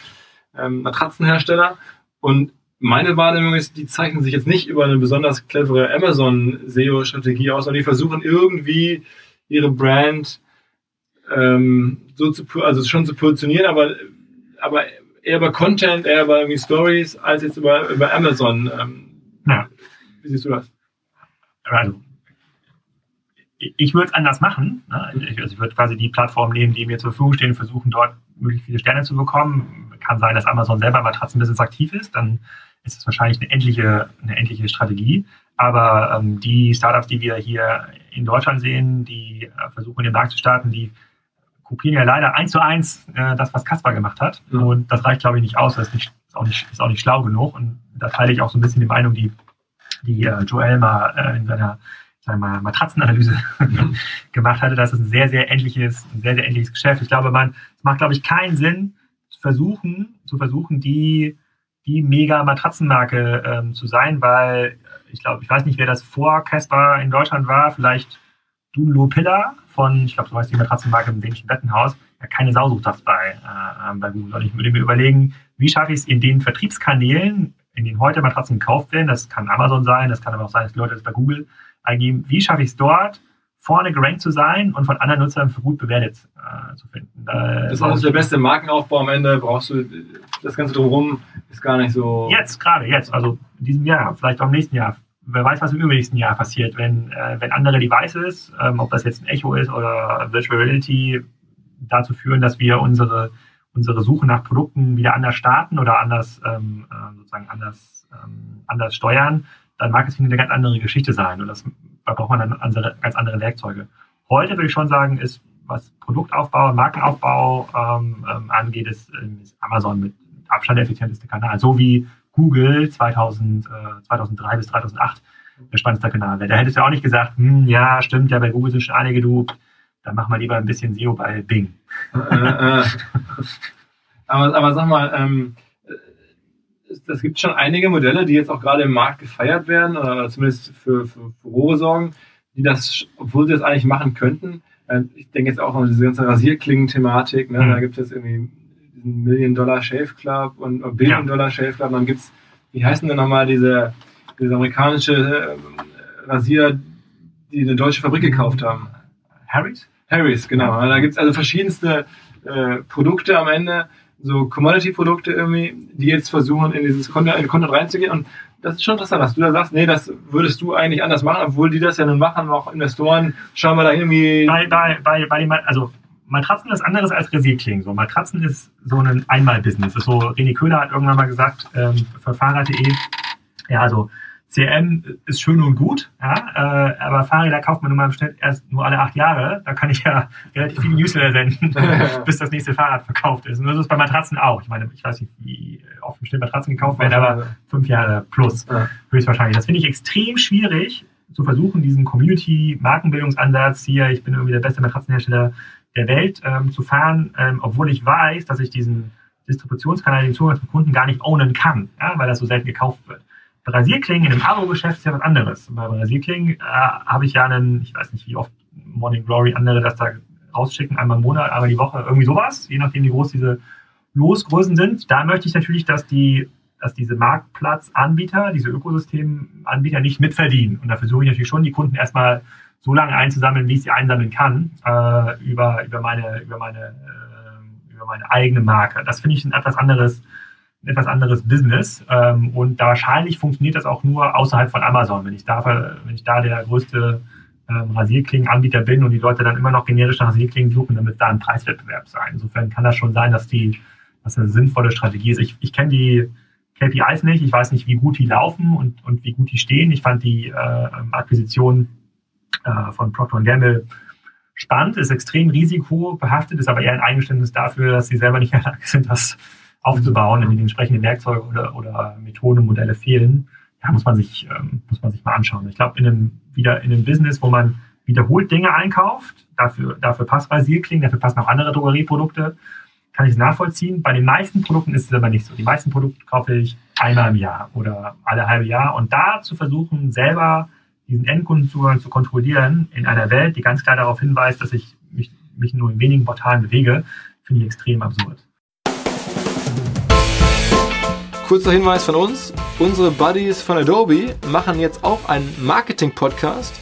ähm, Matratzenhersteller. Und meine Wahrnehmung ist, die zeichnen sich jetzt nicht über eine besonders clevere Amazon-SEO-Strategie aus, sondern die versuchen irgendwie ihre Brand ähm, so zu, also schon zu positionieren, aber, aber eher über Content, eher über irgendwie Stories, als jetzt über, über Amazon. Ähm, ja. Wie siehst du das? Also, ich würde es anders machen. Ne? Ich, also ich würde quasi die Plattform nehmen, die mir zur Verfügung stehen, versuchen dort möglichst viele Sterne zu bekommen. Kann sein, dass Amazon selber Matratzenbusiness aktiv ist, dann ist es wahrscheinlich eine endliche, eine endliche Strategie. Aber ähm, die Startups, die wir hier in Deutschland sehen, die äh, versuchen, den Markt zu starten, die kopieren ja leider eins zu eins äh, das, was Kaspar gemacht hat. Mhm. Und das reicht, glaube ich, nicht aus. Das ist, nicht, ist, auch nicht, ist auch nicht schlau genug. Und da teile ich auch so ein bisschen die Meinung, die, die äh, Joel mal äh, in seiner sagen wir mal, Matratzenanalyse gemacht hatte, das ist ein sehr, sehr ähnliches, ein sehr, sehr ähnliches Geschäft. Ich glaube, man, es macht, glaube ich, keinen Sinn, zu versuchen, zu versuchen, die, die mega Matratzenmarke ähm, zu sein, weil ich glaube, ich weiß nicht, wer das vor Casper in Deutschland war, vielleicht Dunlo Pillar von, ich glaube, so heißt die Matratzenmarke im dänischen Bettenhaus, ja, keine Sau sucht das bei, äh, bei Google. Und ich würde mir überlegen, wie schaffe ich es in den Vertriebskanälen, in denen heute Matratzen gekauft werden, das kann Amazon sein, das kann aber auch sein, dass die Leute das bei Google eingeben, wie schaffe ich es dort, vorne gerankt zu sein und von anderen Nutzern für gut bewertet äh, zu finden. Da das ist auch der beste Markenaufbau am Ende. Brauchst du das Ganze drumherum, ist gar nicht so. Jetzt, gerade jetzt, also in diesem Jahr, vielleicht auch im nächsten Jahr. Wer weiß, was im übernächsten Jahr passiert, wenn, äh, wenn andere Devices, ähm, ob das jetzt ein Echo ist oder Virtual Reality, dazu führen, dass wir unsere, unsere Suche nach Produkten wieder anders starten oder anders, ähm, äh, sozusagen anders, ähm, anders steuern dann Marketing eine ganz andere Geschichte sein. Und das, da braucht man dann andere, ganz andere Werkzeuge. Heute würde ich schon sagen, ist, was Produktaufbau, Markenaufbau ähm, ähm, angeht, ist, ist, Amazon mit Abstand der effizienteste Kanal. So wie Google 2000, äh, 2003 bis 2008 der spannendste Kanal wäre. Da hättest du auch nicht gesagt, hm, ja, stimmt, ja, bei Google sind schon einige, du, dann mach mal lieber ein bisschen SEO bei Bing. Äh, äh. aber, aber sag mal, ähm, es gibt schon einige Modelle, die jetzt auch gerade im Markt gefeiert werden, oder zumindest für, für Furore sorgen, die das, obwohl sie das eigentlich machen könnten. Äh, ich denke jetzt auch an diese ganze Rasierklingen-Thematik. Ne? Mhm. Da gibt es jetzt irgendwie diesen Million-Dollar Shave Club und Billion-Dollar Shave Club. Und dann gibt es, wie heißen denn nochmal diese, diese amerikanische äh, Rasierer, die eine deutsche Fabrik gekauft haben? Harrys? Harrys, genau. Da gibt es also verschiedenste äh, Produkte am Ende so Commodity-Produkte irgendwie, die jetzt versuchen, in dieses Content, in Content reinzugehen. Und das ist schon interessant, dass du da sagst, nee, das würdest du eigentlich anders machen, obwohl die das ja nun machen, auch Investoren, schauen wir da irgendwie. Bei, bei, bei, bei also Matratzen ist anderes als Rasierklingen. So, Matratzen ist so ein Einmal-Business. So, René Köhler hat irgendwann mal gesagt, ähm, für Fahrrad.de, ja, also CM ist schön und gut, ja, äh, aber Fahrräder kauft man nun mal im Schnitt erst nur alle acht Jahre. Da kann ich ja relativ viele Newsletter senden, bis das nächste Fahrrad verkauft ist. Und das ist bei Matratzen auch. Ich meine, ich weiß nicht, wie oft im Schnitt Matratzen gekauft werden, aber fünf Jahre plus ja. höchstwahrscheinlich. Das finde ich extrem schwierig zu versuchen, diesen Community-Markenbildungsansatz hier, ich bin irgendwie der beste Matratzenhersteller der Welt, ähm, zu fahren, ähm, obwohl ich weiß, dass ich diesen Distributionskanal, den Zugang zum Kunden gar nicht ownen kann, ja, weil das so selten gekauft wird. Rasierklingen in einem Abo-Geschäft ist ja was anderes. Bei Rasierklingen äh, habe ich ja einen, ich weiß nicht, wie oft Morning Glory andere das da rausschicken, einmal im Monat, einmal die Woche, irgendwie sowas, je nachdem, wie groß diese Losgrößen sind. Da möchte ich natürlich, dass die dass diese Marktplatzanbieter, diese Ökosystemanbieter nicht mitverdienen. Und da versuche ich natürlich schon, die Kunden erstmal so lange einzusammeln, wie ich sie einsammeln kann, äh, über, über, meine, über, meine, äh, über meine eigene Marke. Das finde ich ein etwas anderes etwas anderes Business. Ähm, und da wahrscheinlich funktioniert das auch nur außerhalb von Amazon. Wenn ich da, wenn ich da der größte ähm, Rasierklingenanbieter bin und die Leute dann immer noch generische Rasierklingen suchen, wird da ein Preiswettbewerb sein. Insofern kann das schon sein, dass die, dass eine sinnvolle Strategie ist. Ich, ich kenne die KPIs nicht. Ich weiß nicht, wie gut die laufen und, und wie gut die stehen. Ich fand die äh, Akquisition äh, von Procter Gamble spannend, ist extrem risikobehaftet, ist aber eher ein Eingeständnis dafür, dass sie selber nicht in der Lage sind, das aufzubauen, wenn die entsprechenden Werkzeuge oder, oder Methoden, Modelle fehlen, ja, muss man sich, ähm, muss man sich mal anschauen. Ich glaube, in einem, wieder in einem Business, wo man wiederholt Dinge einkauft, dafür, dafür passt Rasierklingen, dafür passen auch andere Drogerieprodukte, kann ich es nachvollziehen. Bei den meisten Produkten ist es aber nicht so. Die meisten Produkte kaufe ich einmal im Jahr oder alle halbe Jahr. Und da zu versuchen, selber diesen Endkundenzugang zu kontrollieren in einer Welt, die ganz klar darauf hinweist, dass ich mich, mich nur in wenigen Portalen bewege, finde ich extrem absurd. Kurzer Hinweis von uns. Unsere Buddies von Adobe machen jetzt auch einen Marketing-Podcast.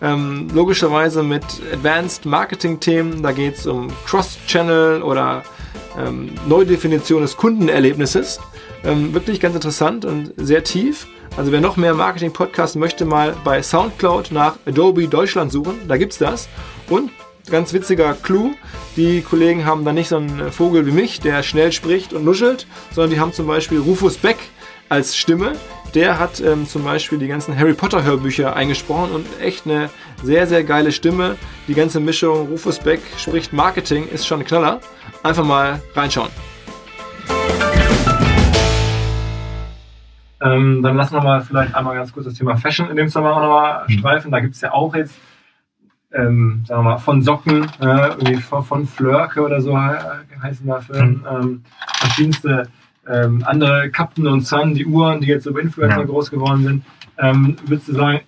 Ähm, logischerweise mit Advanced Marketing-Themen. Da geht es um Cross-Channel oder ähm, Neudefinition des Kundenerlebnisses. Ähm, wirklich ganz interessant und sehr tief. Also wer noch mehr Marketing-Podcasts möchte, mal bei Soundcloud nach Adobe Deutschland suchen. Da gibt es das. Und ganz witziger Clou. Die Kollegen haben da nicht so einen Vogel wie mich, der schnell spricht und nuschelt, sondern die haben zum Beispiel Rufus Beck als Stimme. Der hat ähm, zum Beispiel die ganzen Harry Potter Hörbücher eingesprochen und echt eine sehr, sehr geile Stimme. Die ganze Mischung Rufus Beck spricht Marketing ist schon ein Knaller. Einfach mal reinschauen. Ähm, dann lassen wir mal vielleicht einmal ganz kurz das Thema Fashion in dem Zusammenhang nochmal streifen. Da gibt es ja auch jetzt ähm, sagen wir mal, von Socken, äh, irgendwie von, von Flörke oder so heißen dafür, mhm. ähm, verschiedenste ähm, andere Captain und Sun, die Uhren, die jetzt über Influencer ja. groß geworden sind. Ähm, würdest du sagen,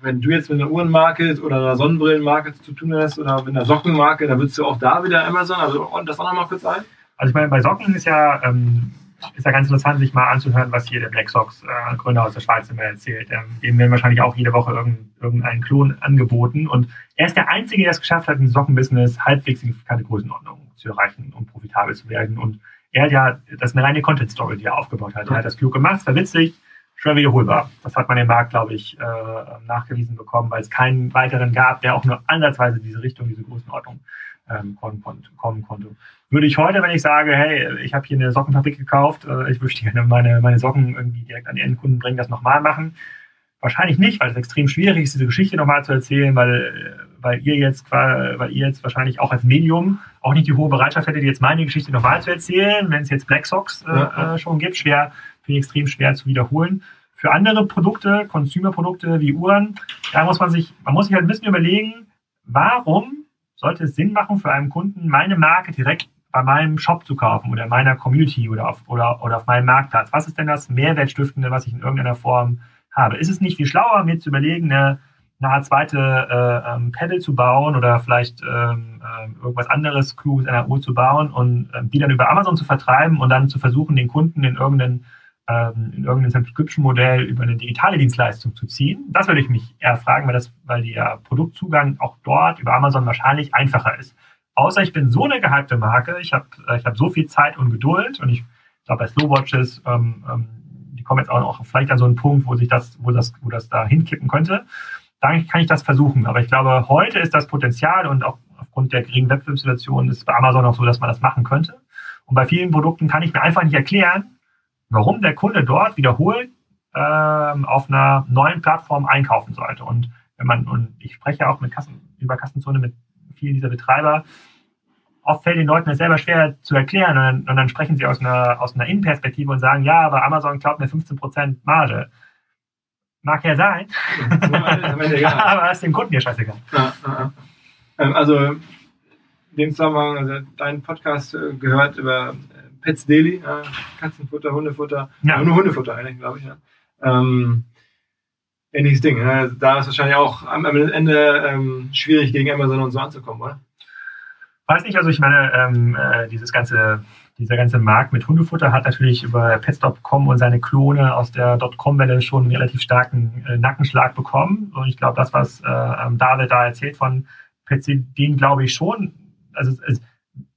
wenn du jetzt mit einer Uhrenmarke oder einer Sonnenbrillenmarke zu tun hast oder mit einer Sockenmarke, dann würdest du auch da wieder Amazon, also das auch nochmal kurz ein? Also ich meine, bei Socken ist ja ähm, ist ja ganz interessant, sich mal anzuhören, was hier der Black Sox äh, Gründer aus der Schweiz immer erzählt. Ähm, dem werden wahrscheinlich auch jede Woche irgendein, irgendeinen Klon angeboten. Und er ist der Einzige, der es geschafft hat, ein Sockenbusiness halbwegs signifikante Größenordnung zu erreichen und profitabel zu werden. Und er hat ja, das ist eine reine Content-Story, die er aufgebaut hat. Er hat das klug gemacht, witzig, schwer wiederholbar. Das hat man im Markt, glaube ich, äh, nachgewiesen bekommen, weil es keinen weiteren gab, der auch nur ansatzweise diese Richtung, diese Größenordnung ähm, kommen, konnte. Würde ich heute, wenn ich sage, hey, ich habe hier eine Sockenfabrik gekauft, äh, ich möchte gerne meine, meine Socken irgendwie direkt an die Endkunden bringen, das nochmal machen? Wahrscheinlich nicht, weil es extrem schwierig ist, diese Geschichte nochmal zu erzählen, weil, weil ihr jetzt weil ihr jetzt wahrscheinlich auch als Medium auch nicht die hohe Bereitschaft hättet, jetzt meine Geschichte nochmal zu erzählen, wenn es jetzt Black Socks äh, ja. äh, schon gibt. Schwer finde ich extrem schwer zu wiederholen. Für andere Produkte, Consumer-Produkte wie Uhren, da muss man sich, man muss sich halt ein bisschen überlegen, warum sollte es Sinn machen für einen Kunden, meine Marke direkt bei meinem Shop zu kaufen oder meiner Community oder auf, oder, oder auf meinem Marktplatz? Was ist denn das Mehrwertstiftende, was ich in irgendeiner Form habe? Ist es nicht viel schlauer, mir zu überlegen, eine, eine zweite äh, ähm, Pedal zu bauen oder vielleicht ähm, äh, irgendwas anderes Kluges in der Uhr zu bauen und äh, die dann über Amazon zu vertreiben und dann zu versuchen, den Kunden in irgendeinen ähm, in irgendein Subscription-Modell über eine digitale Dienstleistung zu ziehen? Das würde ich mich eher fragen, weil, das, weil der Produktzugang auch dort über Amazon wahrscheinlich einfacher ist. Außer ich bin so eine gehypte Marke, ich habe äh, ich hab so viel Zeit und Geduld und ich glaube bei Slowwatches, ähm, ähm, die kommen jetzt auch noch vielleicht an so einen Punkt, wo sich das, wo das, wo das da hinkippen könnte. Dann kann ich das versuchen. Aber ich glaube, heute ist das Potenzial und auch aufgrund der geringen Wettbewerbssituation ist bei Amazon auch so, dass man das machen könnte. Und bei vielen Produkten kann ich mir einfach nicht erklären, warum der Kunde dort wiederholt ähm, auf einer neuen Plattform einkaufen sollte. Und wenn man, und ich spreche auch mit Kassen, über Kassenzone mit vielen dieser Betreiber, oft fällt den Leuten das selber schwer zu erklären und dann, und dann sprechen sie aus einer, aus einer Innenperspektive und sagen, ja, aber Amazon glaubt mir 15% Marge. Mag ja sein, aber ist dem Kunden ja scheißegal. Ja, ja. Ähm, also, in dem Zusammenhang, also dein Podcast äh, gehört über Pets Daily, äh, Katzenfutter, Hundefutter, ja. nur Hundefutter eigentlich, glaube ich. Ja. Ähm, ähnliches Ding. Ne? Da ist wahrscheinlich auch am Ende ähm, schwierig gegen Amazon und so anzukommen, oder? Weiß nicht, also ich meine, ähm, äh, dieses ganze, dieser ganze Markt mit Hundefutter hat natürlich über Pets.com und seine Klone aus der Dotcom-Welle schon einen relativ starken äh, Nackenschlag bekommen. Und ich glaube, das, was äh, ähm, David da erzählt von Pets, den glaube ich schon. Also es,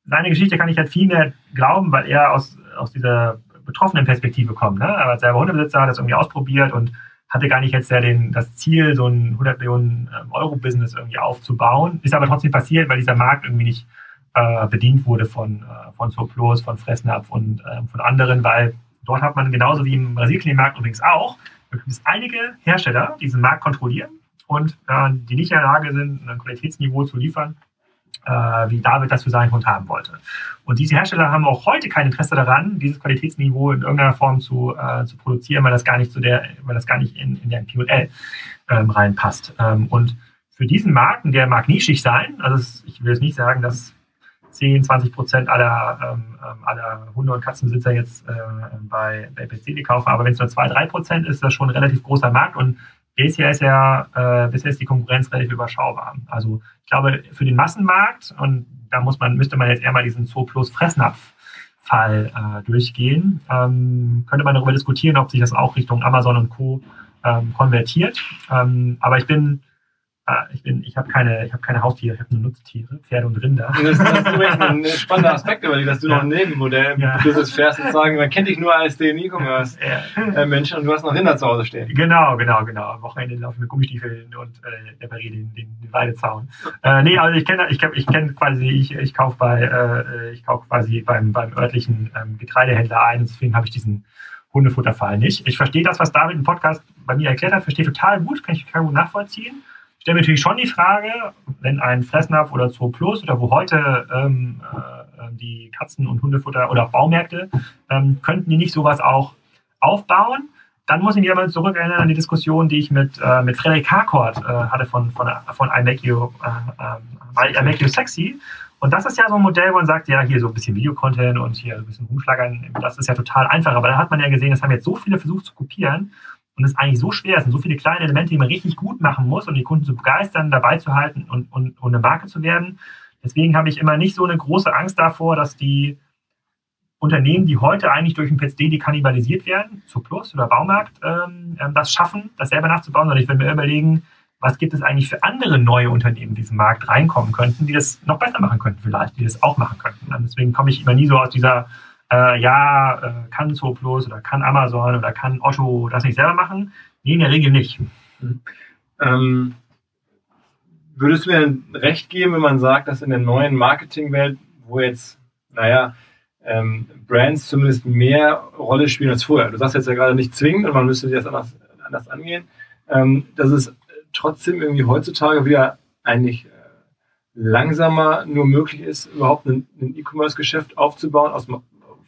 seine Geschichte kann ich halt viel mehr glauben, weil er aus, aus dieser betroffenen Perspektive kommt. Ne? Er war selber Hundebesitzer, hat das irgendwie ausprobiert und hatte gar nicht jetzt ja den, das Ziel, so ein 100 Millionen ähm, Euro Business irgendwie aufzubauen. Ist aber trotzdem passiert, weil dieser Markt irgendwie nicht äh, bedient wurde von, äh, von Surplus, von Fressnapf und äh, von anderen, weil dort hat man genauso wie im Brasilien-Markt übrigens auch, gibt es einige Hersteller, die diesen Markt kontrollieren und äh, die nicht in der Lage sind, ein Qualitätsniveau zu liefern, wie David das für seinen Hund haben wollte. Und diese Hersteller haben auch heute kein Interesse daran, dieses Qualitätsniveau in irgendeiner Form zu, äh, zu produzieren, weil das gar nicht zu der, weil das gar nicht in, in der PL ähm, reinpasst. Ähm, und für diesen Markt, der mag nischig sein, also es, ich will jetzt nicht sagen, dass 10, 20 Prozent aller, ähm, ähm, aller Hunde- und Katzenbesitzer jetzt äh, bei, bei PC kaufen, aber wenn es nur 2, 3 Prozent ist, ist das schon ein relativ großer Markt und bisher ist ja, äh, bisher ist die Konkurrenz relativ überschaubar. Also ich glaube, für den Massenmarkt, und da muss man, müsste man jetzt eher mal diesen Zoo plus Fressnapf Fall äh, durchgehen, ähm, könnte man darüber diskutieren, ob sich das auch Richtung Amazon und Co. Ähm, konvertiert. Ähm, aber ich bin ich bin, ich habe keine, ich habe keine Haustiere, ich habe nur Nutztiere, Pferde und Rinder. Das, das ist übrigens ein spannender Aspekt, aber dass du ja. noch ein Nebenmodell ja. Business fährst und sagen, man kennt dich nur als den E-Commerce ja. Mensch und du hast noch Rinder zu Hause stehen. Genau, genau, genau. Am Wochenende laufen wir Gummistiefeln und äh, repariere den, den, den Weidezaun. Äh, nee, also ich kenne, ich, ich kenne quasi, ich, ich kaufe bei, äh, ich kaufe quasi beim beim örtlichen ähm, Getreidehändler ein, und deswegen habe ich diesen Hundefutterfall nicht. Ich verstehe das, was David im Podcast bei mir erklärt hat, verstehe total gut, kann ich total gut nachvollziehen stelle mir natürlich schon die Frage, wenn ein Fressnapf oder Zoo Plus oder wo heute ähm, äh, die Katzen- und Hundefutter oder Baumärkte, ähm, könnten die nicht sowas auch aufbauen? Dann muss ich mich aber zurückerinnern an die Diskussion, die ich mit, äh, mit Frederik Harcourt äh, hatte von, von, von I, Make you, äh, I Make You Sexy. Und das ist ja so ein Modell, wo man sagt, ja, hier so ein bisschen Videocontent und hier ein bisschen rumschlagern, das ist ja total einfach. Aber da hat man ja gesehen, das haben jetzt so viele versucht zu kopieren und es eigentlich so schwer ist, sind so viele kleine Elemente, die man richtig gut machen muss, um die Kunden zu begeistern, dabei zu halten und, und, und eine Marke zu werden. Deswegen habe ich immer nicht so eine große Angst davor, dass die Unternehmen, die heute eigentlich durch ein PetsD dekannibalisiert werden, zu Plus oder Baumarkt, ähm, ähm, das schaffen, das selber nachzubauen, sondern ich will mir überlegen, was gibt es eigentlich für andere neue Unternehmen, die in diesen Markt reinkommen könnten, die das noch besser machen könnten vielleicht, die das auch machen könnten. Und deswegen komme ich immer nie so aus dieser äh, ja, äh, kann Zooplus oder kann Amazon oder kann Otto das nicht selber machen? Nee, in der Regel nicht. Ähm, würdest du mir recht geben, wenn man sagt, dass in der neuen Marketingwelt, wo jetzt, naja, ähm, Brands zumindest mehr Rolle spielen als vorher. Du sagst jetzt ja gerade nicht zwingend und man müsste das anders, anders angehen, ähm, dass es trotzdem irgendwie heutzutage wieder eigentlich äh, langsamer nur möglich ist, überhaupt ein E-Commerce-Geschäft aufzubauen aus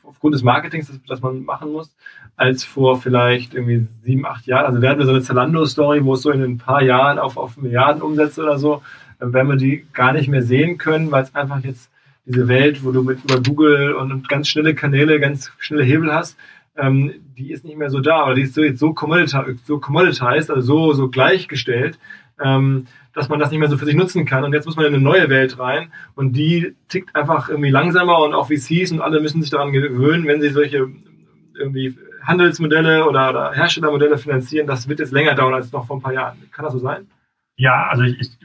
aufgrund des Marketings, das, das, man machen muss, als vor vielleicht irgendwie sieben, acht Jahren. Also werden wir so eine Zalando-Story, wo es so in ein paar Jahren auf, auf Milliarden umsetzt oder so, werden wir die gar nicht mehr sehen können, weil es einfach jetzt diese Welt, wo du mit über Google und ganz schnelle Kanäle, ganz schnelle Hebel hast, ähm, die ist nicht mehr so da, aber die ist so jetzt so commoditized, so commoditized also so, so gleichgestellt, ähm, dass man das nicht mehr so für sich nutzen kann. Und jetzt muss man in eine neue Welt rein und die tickt einfach irgendwie langsamer und auch VCs und alle müssen sich daran gewöhnen, wenn sie solche irgendwie Handelsmodelle oder, oder Herstellermodelle finanzieren, das wird jetzt länger dauern als noch vor ein paar Jahren. Kann das so sein? Ja, also ich, ich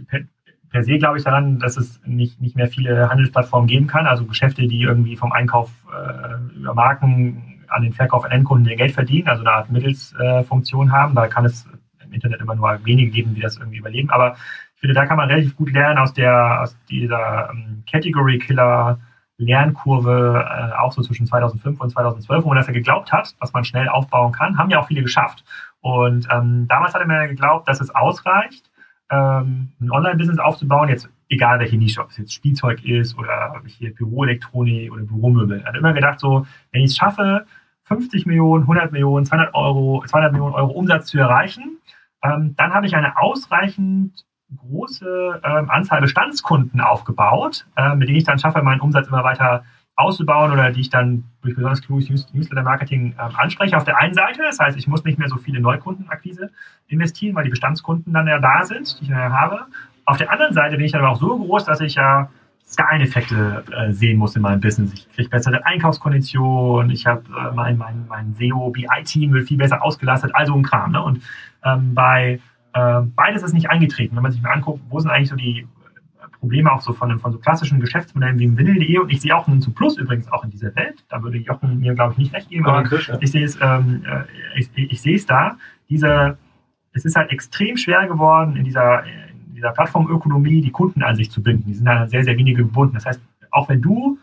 per se glaube ich daran, dass es nicht, nicht mehr viele Handelsplattformen geben kann, also Geschäfte, die irgendwie vom Einkauf äh, über Marken an den Verkauf an Endkunden ihr Geld verdienen, also eine Art Mittelsfunktion äh, haben. Da kann es im Internet immer nur wenige geben, die das irgendwie überleben. Aber ich finde, da kann man relativ gut lernen aus der aus dieser ähm, Category Killer Lernkurve, äh, auch so zwischen 2005 und 2012, wo man das ja geglaubt hat, was man schnell aufbauen kann, haben ja auch viele geschafft. Und ähm, damals hatte man ja geglaubt, dass es ausreicht, ähm, ein Online-Business aufzubauen, jetzt egal welche Nische, ob es jetzt Spielzeug ist oder hier Büroelektronik oder Büromöbel. Habe immer gedacht, so, wenn ich es schaffe, 50 Millionen, 100 Millionen, 200 Euro, 200 Millionen Euro Umsatz zu erreichen, ähm, dann habe ich eine ausreichend große ähm, Anzahl Bestandskunden aufgebaut, äh, mit denen ich dann schaffe, meinen Umsatz immer weiter auszubauen oder die ich dann durch besonders kluges Newsletter-Marketing ähm, anspreche. Auf der einen Seite, das heißt, ich muss nicht mehr so viele Neukundenakquise investieren, weil die Bestandskunden dann ja da sind, die ich ja habe. Auf der anderen Seite bin ich dann aber auch so groß, dass ich ja Skaleneffekte äh, sehen muss in meinem Business. Ich kriege bessere Einkaufskonditionen, ich habe äh, mein, mein, mein SEO-BI-Team wird viel besser ausgelastet, also ein Kram. Ne? Und ähm, bei äh, beides ist nicht eingetreten. Wenn man sich mal anguckt, wo sind eigentlich so die Probleme auch so von, von so klassischen Geschäftsmodellen wie im Windel.de und ich sehe auch einen zu Plus übrigens auch in dieser Welt. Da würde Jochen mir, glaube ich, nicht recht geben, aber ja, ich sehe es, ähm, äh, ich, ich, sehe es da. Diese, es ist halt extrem schwer geworden, in dieser, in dieser Plattformökonomie die Kunden an sich zu binden. Die sind halt sehr, sehr wenige gebunden. Das heißt, auch wenn du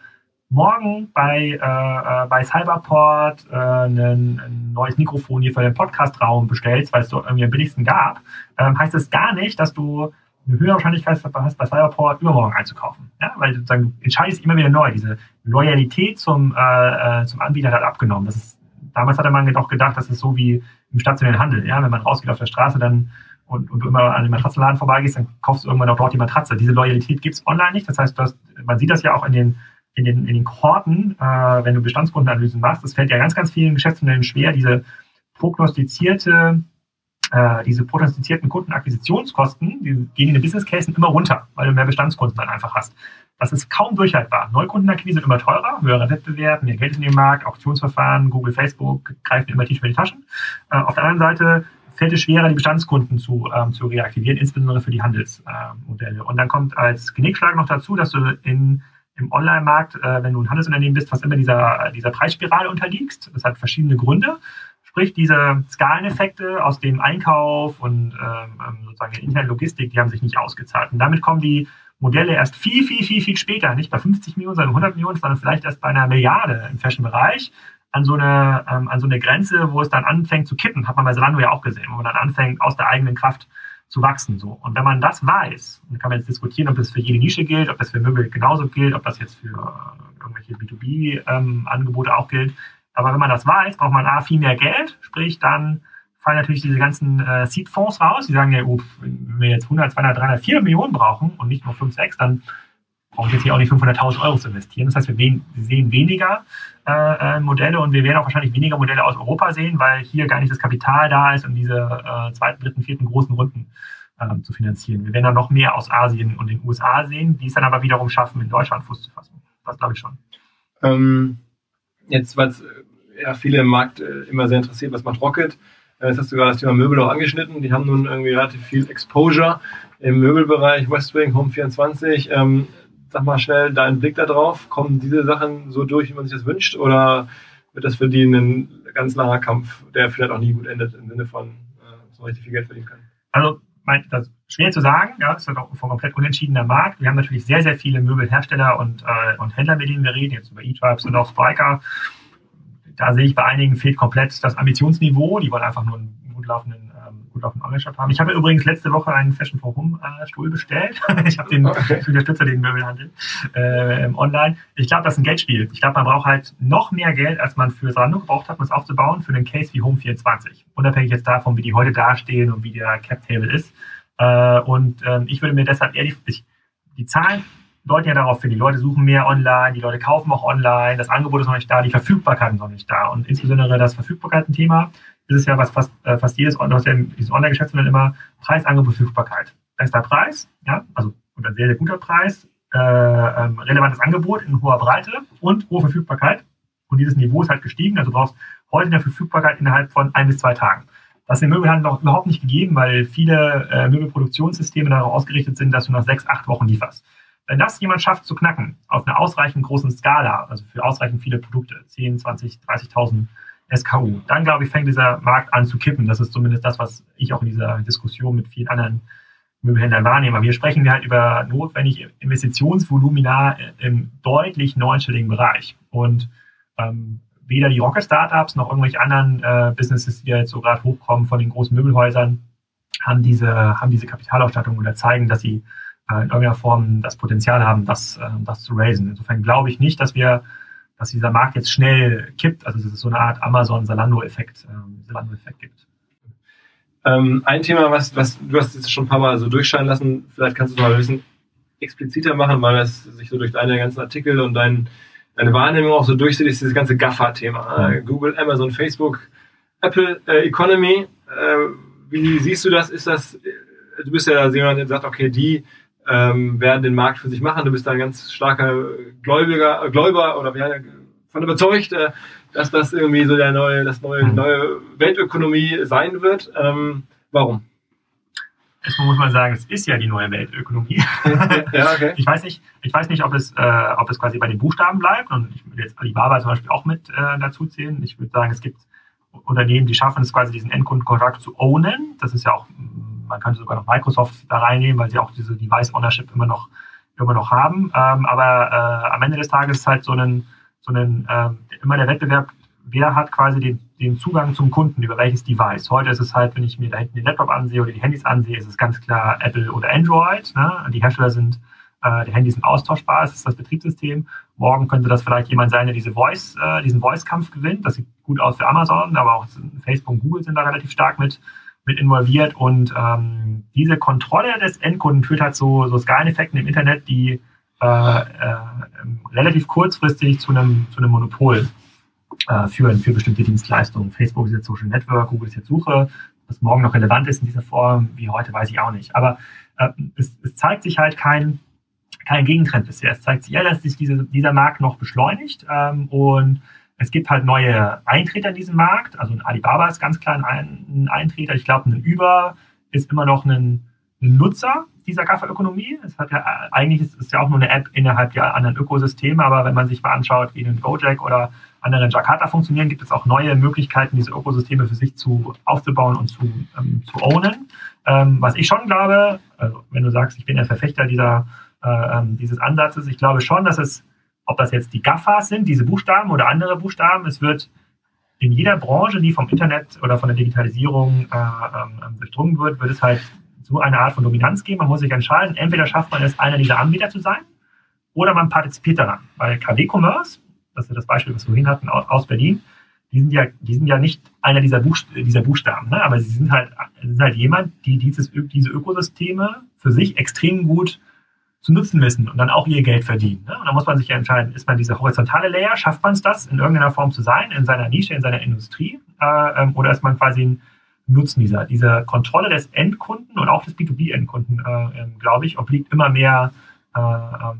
morgen bei, äh, äh bei Cyberport äh, ein, ein, neues Mikrofon hier für den Podcastraum bestellst, weil es dort irgendwie am billigsten gab, ähm, heißt das gar nicht, dass du eine höhere Wahrscheinlichkeit hast, bei Cyberport übermorgen einzukaufen. Ja? Weil sozusagen, du entscheidest immer wieder neu. Diese Loyalität zum, äh, äh, zum Anbieter hat abgenommen. Das ist, damals hatte man doch gedacht, das ist so wie im stationären Handel. Ja? Wenn man rausgeht auf der Straße dann und, und du immer an den Matratzenladen vorbeigehst, dann kaufst du irgendwann auch dort die Matratze. Diese Loyalität gibt es online nicht. Das heißt, hast, man sieht das ja auch in den, in den, in den Kohorten, äh, wenn du Bestandskundenanalysen machst. Es fällt ja ganz, ganz vielen Geschäftsmodellen schwer, diese prognostizierte äh, diese prognostizierten Kundenakquisitionskosten, die gehen in den Business Cases immer runter, weil du mehr Bestandskunden dann einfach hast. Das ist kaum durchhaltbar. Neukundenakquise wird immer teurer, höherer Wettbewerb, mehr Geld in den Markt, Auktionsverfahren, Google, Facebook greifen immer tiefer in die Taschen. Äh, auf der anderen Seite fällt es schwerer, die Bestandskunden zu, ähm, zu reaktivieren, insbesondere für die Handelsmodelle. Äh, und dann kommt als Genickschlag noch dazu, dass du in, im Online-Markt, äh, wenn du ein Handelsunternehmen bist, fast immer dieser, dieser Preisspirale unterliegst. Das hat verschiedene Gründe. Sprich, diese Skaleneffekte aus dem Einkauf und ähm, ähm, sozusagen der internen Logistik, die haben sich nicht ausgezahlt. Und damit kommen die Modelle erst viel, viel, viel, viel später, nicht bei 50 Millionen, sondern 100 Millionen, sondern vielleicht erst bei einer Milliarde im Fashion-Bereich an so eine ähm, an so eine Grenze, wo es dann anfängt zu kippen, hat man bei Zalando ja auch gesehen, wo man dann anfängt aus der eigenen Kraft zu wachsen so. Und wenn man das weiß, dann kann man jetzt diskutieren, ob das für jede Nische gilt, ob das für Möbel genauso gilt, ob das jetzt für irgendwelche B2B-Angebote ähm, auch gilt. Aber wenn man das weiß, braucht man A, viel mehr Geld, sprich dann fallen natürlich diese ganzen äh, Seed-Fonds raus, die sagen ja, oh, wenn wir jetzt 100, 200, 300, 400 Millionen brauchen und nicht nur 5, 6, dann brauche ich jetzt hier auch nicht 500.000 Euro zu investieren. Das heißt, wir, sehen weniger äh, äh, Modelle und wir werden auch wahrscheinlich weniger Modelle aus Europa sehen, weil hier gar nicht das Kapital da ist, um diese äh, zweiten, dritten, vierten großen Runden äh, zu finanzieren. Wir werden dann noch mehr aus Asien und den USA sehen, die es dann aber wiederum schaffen, in Deutschland Fuß zu fassen. Das glaube ich schon. Ähm, jetzt, was ja, viele im Markt äh, immer sehr interessiert, was macht Rocket. Äh, jetzt hast du gerade das Thema Möbel auch angeschnitten. Die haben nun irgendwie relativ viel Exposure im Möbelbereich, Westwing, Home 24. Ähm, sag mal schnell deinen Blick da drauf. Kommen diese Sachen so durch, wie man sich das wünscht? Oder wird das für die ein ganz langer Kampf, der vielleicht auch nie gut endet, im Sinne von, äh, man richtig viel Geld verdienen kann? Also, das ist schwer zu sagen. Ja, das ist auch ein komplett unentschiedener Markt. Wir haben natürlich sehr, sehr viele Möbelhersteller und, äh, und Händler, mit denen wir reden, jetzt über E-Tribes und auch Spiker. Da sehe ich bei einigen fehlt komplett das Ambitionsniveau. Die wollen einfach nur einen gut laufenden, gut auf dem Online-Shop haben. Ich habe übrigens letzte Woche einen Fashion for Home äh, Stuhl bestellt. ich habe den, okay. ich unterstütze den Möbelhandel äh, online. Ich glaube, das ist ein Geldspiel. Ich glaube, man braucht halt noch mehr Geld, als man für Sando gebraucht hat, um es aufzubauen, für einen Case wie Home 24. Unabhängig jetzt davon, wie die heute dastehen und wie der Cap-Table ist. Äh, und ähm, ich würde mir deshalb die, ich, die Zahlen deuten ja darauf hin, die Leute suchen mehr online, die Leute kaufen auch online, das Angebot ist noch nicht da, die Verfügbarkeit ist noch nicht da. Und insbesondere das Verfügbarkeit ein Thema ist es ja, was fast, äh, fast jedes dieses Online-Geschäftsmodell immer Preis, Angebot, Verfügbarkeit. Der Preis, ja, also ein sehr, sehr guter Preis, äh, ähm, relevantes Angebot in hoher Breite und hohe Verfügbarkeit. Und dieses Niveau ist halt gestiegen. Also du brauchst heute eine Verfügbarkeit innerhalb von ein bis zwei Tagen. Das ist im Möbelhandel noch überhaupt nicht gegeben, weil viele äh, Möbelproduktionssysteme darauf ausgerichtet sind, dass du nach sechs, acht Wochen lieferst. Wenn das jemand schafft zu knacken, auf einer ausreichend großen Skala, also für ausreichend viele Produkte, 10, 20, 30.000 SKU, dann glaube ich, fängt dieser Markt an zu kippen. Das ist zumindest das, was ich auch in dieser Diskussion mit vielen anderen Möbelhändlern wahrnehme. Aber hier sprechen wir halt über notwendige Investitionsvolumina im deutlich neunstelligen Bereich. Und ähm, weder die Rocket-Startups noch irgendwelche anderen äh, Businesses, die jetzt so gerade hochkommen von den großen Möbelhäusern, haben diese, haben diese Kapitalausstattung oder zeigen, dass sie äh, in irgendeiner Form das Potenzial haben, das, äh, das zu raisen. Insofern glaube ich nicht, dass wir, dass dieser Markt jetzt schnell kippt, also dass es so eine Art Amazon-Salando-Effekt ähm, Salando gibt. Ähm, ein Thema, was, was du hast jetzt schon ein paar Mal so durchscheinen lassen, vielleicht kannst du es mal ein bisschen expliziter machen, weil es sich so durch deine ganzen Artikel und deinen deine Wahrnehmung auch so durchsieht, ist dieses ganze GAFA-Thema. Mhm. Google, Amazon, Facebook, Apple äh, Economy. Äh, wie siehst du das? Ist das, äh, du bist ja jemand, der sagt, okay, die ähm, werden den Markt für sich machen. Du bist da ein ganz starker Gläubiger, äh, Gläuber oder ja, von überzeugt, äh, dass das irgendwie so der neue, das neue, mhm. neue Weltökonomie sein wird. Ähm, warum? Erstmal muss man sagen, es ist ja die neue Weltökonomie. ja, okay. Ich weiß nicht, ich weiß nicht, ob es, äh, ob es quasi bei den Buchstaben bleibt. Und ich würde jetzt Alibaba zum Beispiel auch mit äh, dazu zählen. Ich würde sagen, es gibt Unternehmen, die schaffen es quasi, diesen Endkundenkontakt zu ownen. Das ist ja auch, man könnte sogar noch Microsoft da reinnehmen, weil sie auch diese Device Ownership immer noch, immer noch haben. Ähm, aber äh, am Ende des Tages ist halt so ein, so ein äh, immer der Wettbewerb wer hat quasi den, den Zugang zum Kunden über welches Device. Heute ist es halt, wenn ich mir da hinten den Laptop ansehe oder die Handys ansehe, ist es ganz klar Apple oder Android. Ne? Die Hersteller sind, äh, die Handys sind austauschbar, es ist das Betriebssystem. Morgen könnte das vielleicht jemand sein, der diese Voice, äh, diesen Voice-Kampf gewinnt. Das sieht gut aus für Amazon, aber auch Facebook und Google sind da relativ stark mit, mit involviert. Und ähm, diese Kontrolle des Endkunden führt halt so, so Skaleneffekten im Internet, die äh, äh, relativ kurzfristig zu einem, zu einem Monopol äh, führen für bestimmte Dienstleistungen. Facebook ist jetzt Social Network, Google ist jetzt Suche. Was morgen noch relevant ist in dieser Form wie heute, weiß ich auch nicht. Aber äh, es, es zeigt sich halt kein, kein Gegentrend bisher. Es zeigt sich ja, dass sich diese, dieser Markt noch beschleunigt ähm, und es gibt halt neue Eintreter in diesem Markt. Also ein Alibaba ist ganz klar ein, ein Eintreter. Ich glaube, ein Uber ist immer noch ein, Nutzer dieser Kafferökonomie. Es hat ja eigentlich ist es ja auch nur eine App innerhalb der anderen Ökosysteme, aber wenn man sich mal anschaut, wie ein Gojek oder andere in Jakarta funktionieren, gibt es auch neue Möglichkeiten, diese Ökosysteme für sich zu aufzubauen und zu, ähm, zu ownen. Ähm, was ich schon glaube, also wenn du sagst, ich bin ein Verfechter dieser, äh, ähm, dieses Ansatzes, ich glaube schon, dass es, ob das jetzt die GAFAs sind, diese Buchstaben oder andere Buchstaben, es wird in jeder Branche, die vom Internet oder von der Digitalisierung äh, ähm, ähm, durchdrungen wird, wird es halt so eine Art von Dominanz geben. Man muss sich entscheiden, entweder schafft man es, einer dieser Anbieter zu sein, oder man partizipiert daran. Weil KW Commerce das ist das Beispiel, was wir vorhin hatten, aus Berlin, die sind ja, die sind ja nicht einer dieser, Buchst dieser Buchstaben, ne? aber sie sind halt, sind halt jemand, die dieses, diese Ökosysteme für sich extrem gut zu nutzen wissen und dann auch ihr Geld verdienen. Ne? Und da muss man sich ja entscheiden, ist man diese horizontale Layer, schafft man es das in irgendeiner Form zu sein, in seiner Nische, in seiner Industrie, äh, ähm, oder ist man quasi ein Nutzen dieser, dieser Kontrolle des Endkunden und auch des B2B-Endkunden, äh, ähm, glaube ich, obliegt immer mehr äh, ähm,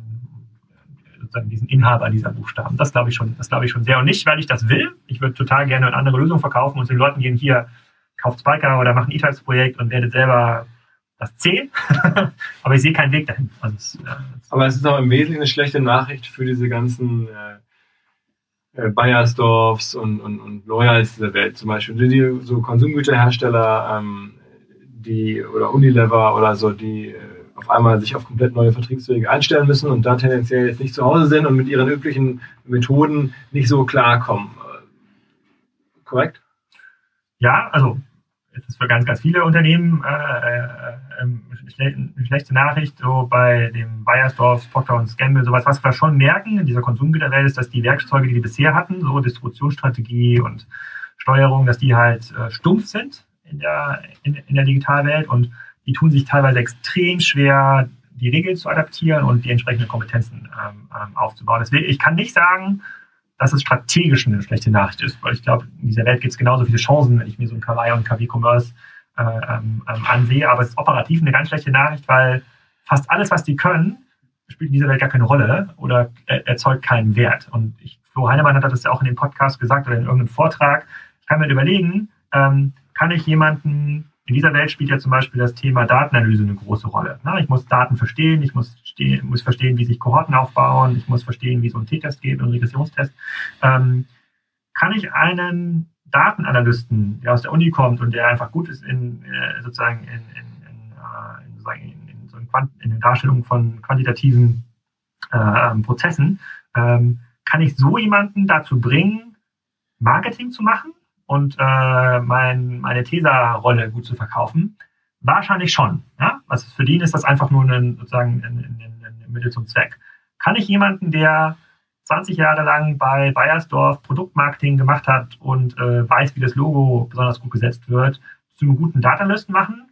sozusagen diesen Inhaber dieser Buchstaben. Das glaube ich schon, das glaube ich schon sehr. Und nicht, weil ich das will. Ich würde total gerne eine andere Lösung verkaufen und den Leuten gehen hier, kauft Spiker oder macht ein E-Types-Projekt und werdet selber das C. Aber ich sehe keinen Weg dahin. Also es, äh, Aber es ist auch im Wesentlichen eine schlechte Nachricht für diese ganzen äh, äh, Bayersdorfs und, und, und Loyals dieser Welt. Zum Beispiel die, so Konsumgüterhersteller, ähm, die oder Unilever oder so, die äh, auf einmal sich auf komplett neue Vertriebswege einstellen müssen und da tendenziell jetzt nicht zu Hause sind und mit ihren üblichen Methoden nicht so klarkommen. Korrekt? Ja, also ist es für ganz, ganz viele Unternehmen äh, äh, ähm, eine schlechte Nachricht. So bei dem Bayersdorf, Procter und Gamble, sowas, was wir schon merken in dieser Konsumgüterwelt, ist, dass die Werkzeuge, die die bisher hatten, so Distributionsstrategie und Steuerung, dass die halt äh, stumpf sind in der, in, in der Digitalwelt und die tun sich teilweise extrem schwer, die Regeln zu adaptieren und die entsprechenden Kompetenzen ähm, ähm, aufzubauen. Deswegen, ich kann nicht sagen, dass es strategisch eine schlechte Nachricht ist, weil ich glaube, in dieser Welt gibt es genauso viele Chancen, wenn ich mir so ein Kawaii und KW Commerce äh, ähm, ähm, ansehe, aber es ist operativ eine ganz schlechte Nachricht, weil fast alles, was die können, spielt in dieser Welt gar keine Rolle oder erzeugt keinen Wert. Und ich, Flo Heinemann hat das ja auch in dem Podcast gesagt oder in irgendeinem Vortrag. Ich kann mir überlegen, ähm, kann ich jemanden in dieser Welt spielt ja zum Beispiel das Thema Datenanalyse eine große Rolle. Ich muss Daten verstehen, ich muss, stehen, muss verstehen, wie sich Kohorten aufbauen, ich muss verstehen, wie so ein T-Test geht und ein Regressionstest. Ähm, kann ich einen Datenanalysten, der aus der Uni kommt und der einfach gut ist in äh, sozusagen in, in, in, äh, sozusagen in, so in der Darstellung von quantitativen äh, Prozessen, ähm, kann ich so jemanden dazu bringen, Marketing zu machen und äh, mein, meine TESA-Rolle gut zu verkaufen? Wahrscheinlich schon. Ja? Also für den ist das einfach nur ein, sozusagen ein, ein, ein Mittel zum Zweck. Kann ich jemanden, der 20 Jahre lang bei Bayersdorf Produktmarketing gemacht hat und äh, weiß, wie das Logo besonders gut gesetzt wird, zu einem guten Datenlisten machen?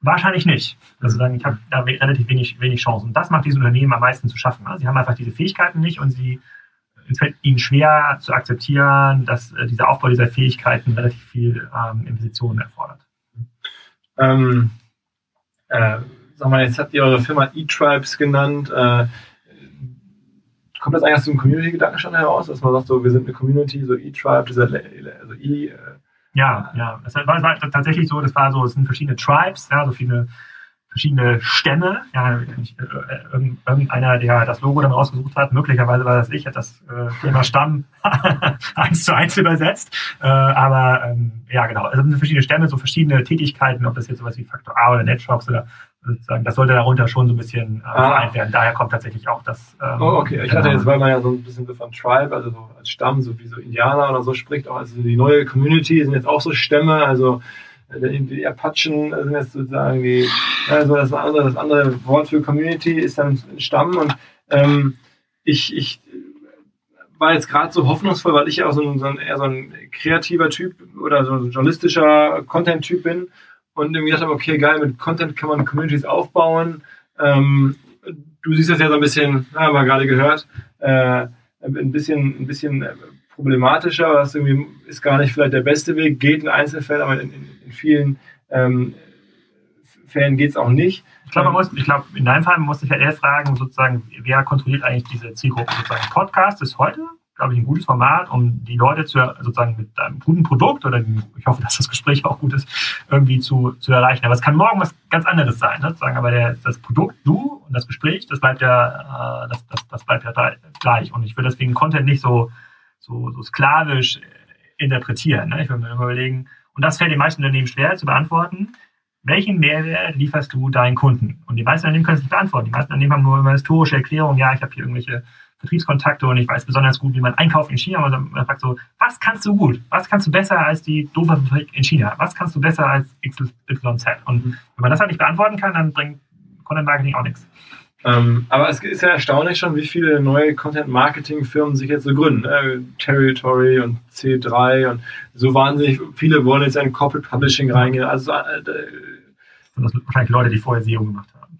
Wahrscheinlich nicht. Also sagen, ich habe da relativ wenig, wenig Chancen. Und das macht diese Unternehmen am meisten zu schaffen. Sie haben einfach diese Fähigkeiten nicht und sie es fällt ihnen schwer zu akzeptieren, dass äh, dieser Aufbau dieser Fähigkeiten relativ viel ähm, Investitionen erfordert. Ähm, äh, sag mal, jetzt habt ihr eure Firma E-Tribes genannt. Äh, kommt das eigentlich aus dem Community-Gedanken schon heraus, dass man sagt, so, wir sind eine Community, so E-Tribe, also E. Äh, ja, ja. Es war, war, tatsächlich so, das war so, es sind verschiedene Tribes, ja, so viele verschiedene Stämme. Ja, äh, irgendeiner, der das Logo dann rausgesucht hat, möglicherweise war das ich, hat das äh, Thema Stamm eins zu eins übersetzt. Äh, aber ähm, ja, genau. Also verschiedene Stämme, so verschiedene Tätigkeiten, ob das jetzt sowas wie Faktor A oder Netshops oder sozusagen, das sollte darunter schon so ein bisschen äh, ah. vereint werden. Daher kommt tatsächlich auch das. Ähm, oh, okay. Ich hatte jetzt, weil man ja so ein bisschen so von Tribe, also so als Stamm, so wie so Indianer oder so spricht, auch also die neue Community sind jetzt auch so Stämme, also die Apachen sind jetzt sozusagen die, also das andere, das andere Wort für Community ist dann Stamm und ähm, ich, ich war jetzt gerade so hoffnungsvoll, weil ich ja auch so ein, so ein, eher so ein kreativer Typ oder so ein journalistischer Content-Typ bin und irgendwie gedacht habe, okay, geil, mit Content kann man Communities aufbauen. Ähm, du siehst das ja so ein bisschen, haben wir gerade gehört, äh, ein bisschen, ein bisschen problematischer, was irgendwie ist gar nicht vielleicht der beste Weg, geht in Einzelfällen, aber in, in, in vielen ähm, Fällen geht es auch nicht. Ich glaube, man muss, ich glaube, in deinem Fall muss sich ja eher fragen, sozusagen, wer kontrolliert eigentlich diese Zielgruppe? Sozusagen Podcast ist heute, glaube ich, ein gutes Format, um die Leute zu, sozusagen mit einem guten Produkt oder ich hoffe, dass das Gespräch auch gut ist, irgendwie zu, zu erreichen. Aber es kann morgen was ganz anderes sein, ne? sozusagen, aber der, das Produkt, du und das Gespräch, das bleibt ja, äh, das, das, das bleibt ja gleich. Und ich würde deswegen Content nicht so so, so sklavisch interpretieren. Ne? Ich würde mir überlegen, und das fällt den meisten Unternehmen schwer zu beantworten, welchen Mehrwert lieferst du deinen Kunden? Und die meisten Unternehmen können es nicht beantworten. Die meisten Unternehmen haben nur immer historische Erklärungen, ja, ich habe hier irgendwelche Vertriebskontakte und ich weiß besonders gut, wie man einkauft in China. Und man fragt so, was kannst du gut? Was kannst du besser als die doofe Fabrik in China? Was kannst du besser als XYZ? Und wenn man das halt nicht beantworten kann, dann bringt Content Marketing auch nichts. Ähm, aber es ist ja erstaunlich schon, wie viele neue Content-Marketing-Firmen sich jetzt so gründen. Äh, Territory und C3 und so wahnsinnig viele wollen jetzt in Corporate Publishing reingehen. Also äh, das sind wahrscheinlich Leute, die vorher SEO gemacht haben.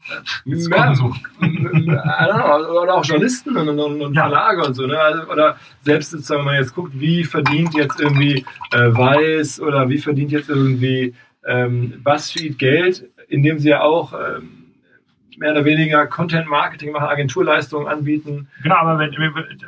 Ja, know, oder auch Journalisten und, und, und Verlage und so. Ne? Also, oder selbst wenn man jetzt guckt, wie verdient jetzt irgendwie äh, Weiß oder wie verdient jetzt irgendwie ähm, BuzzFeed Geld, indem sie ja auch ähm, mehr oder weniger Content Marketing machen, Agenturleistungen anbieten. Genau, aber wenn,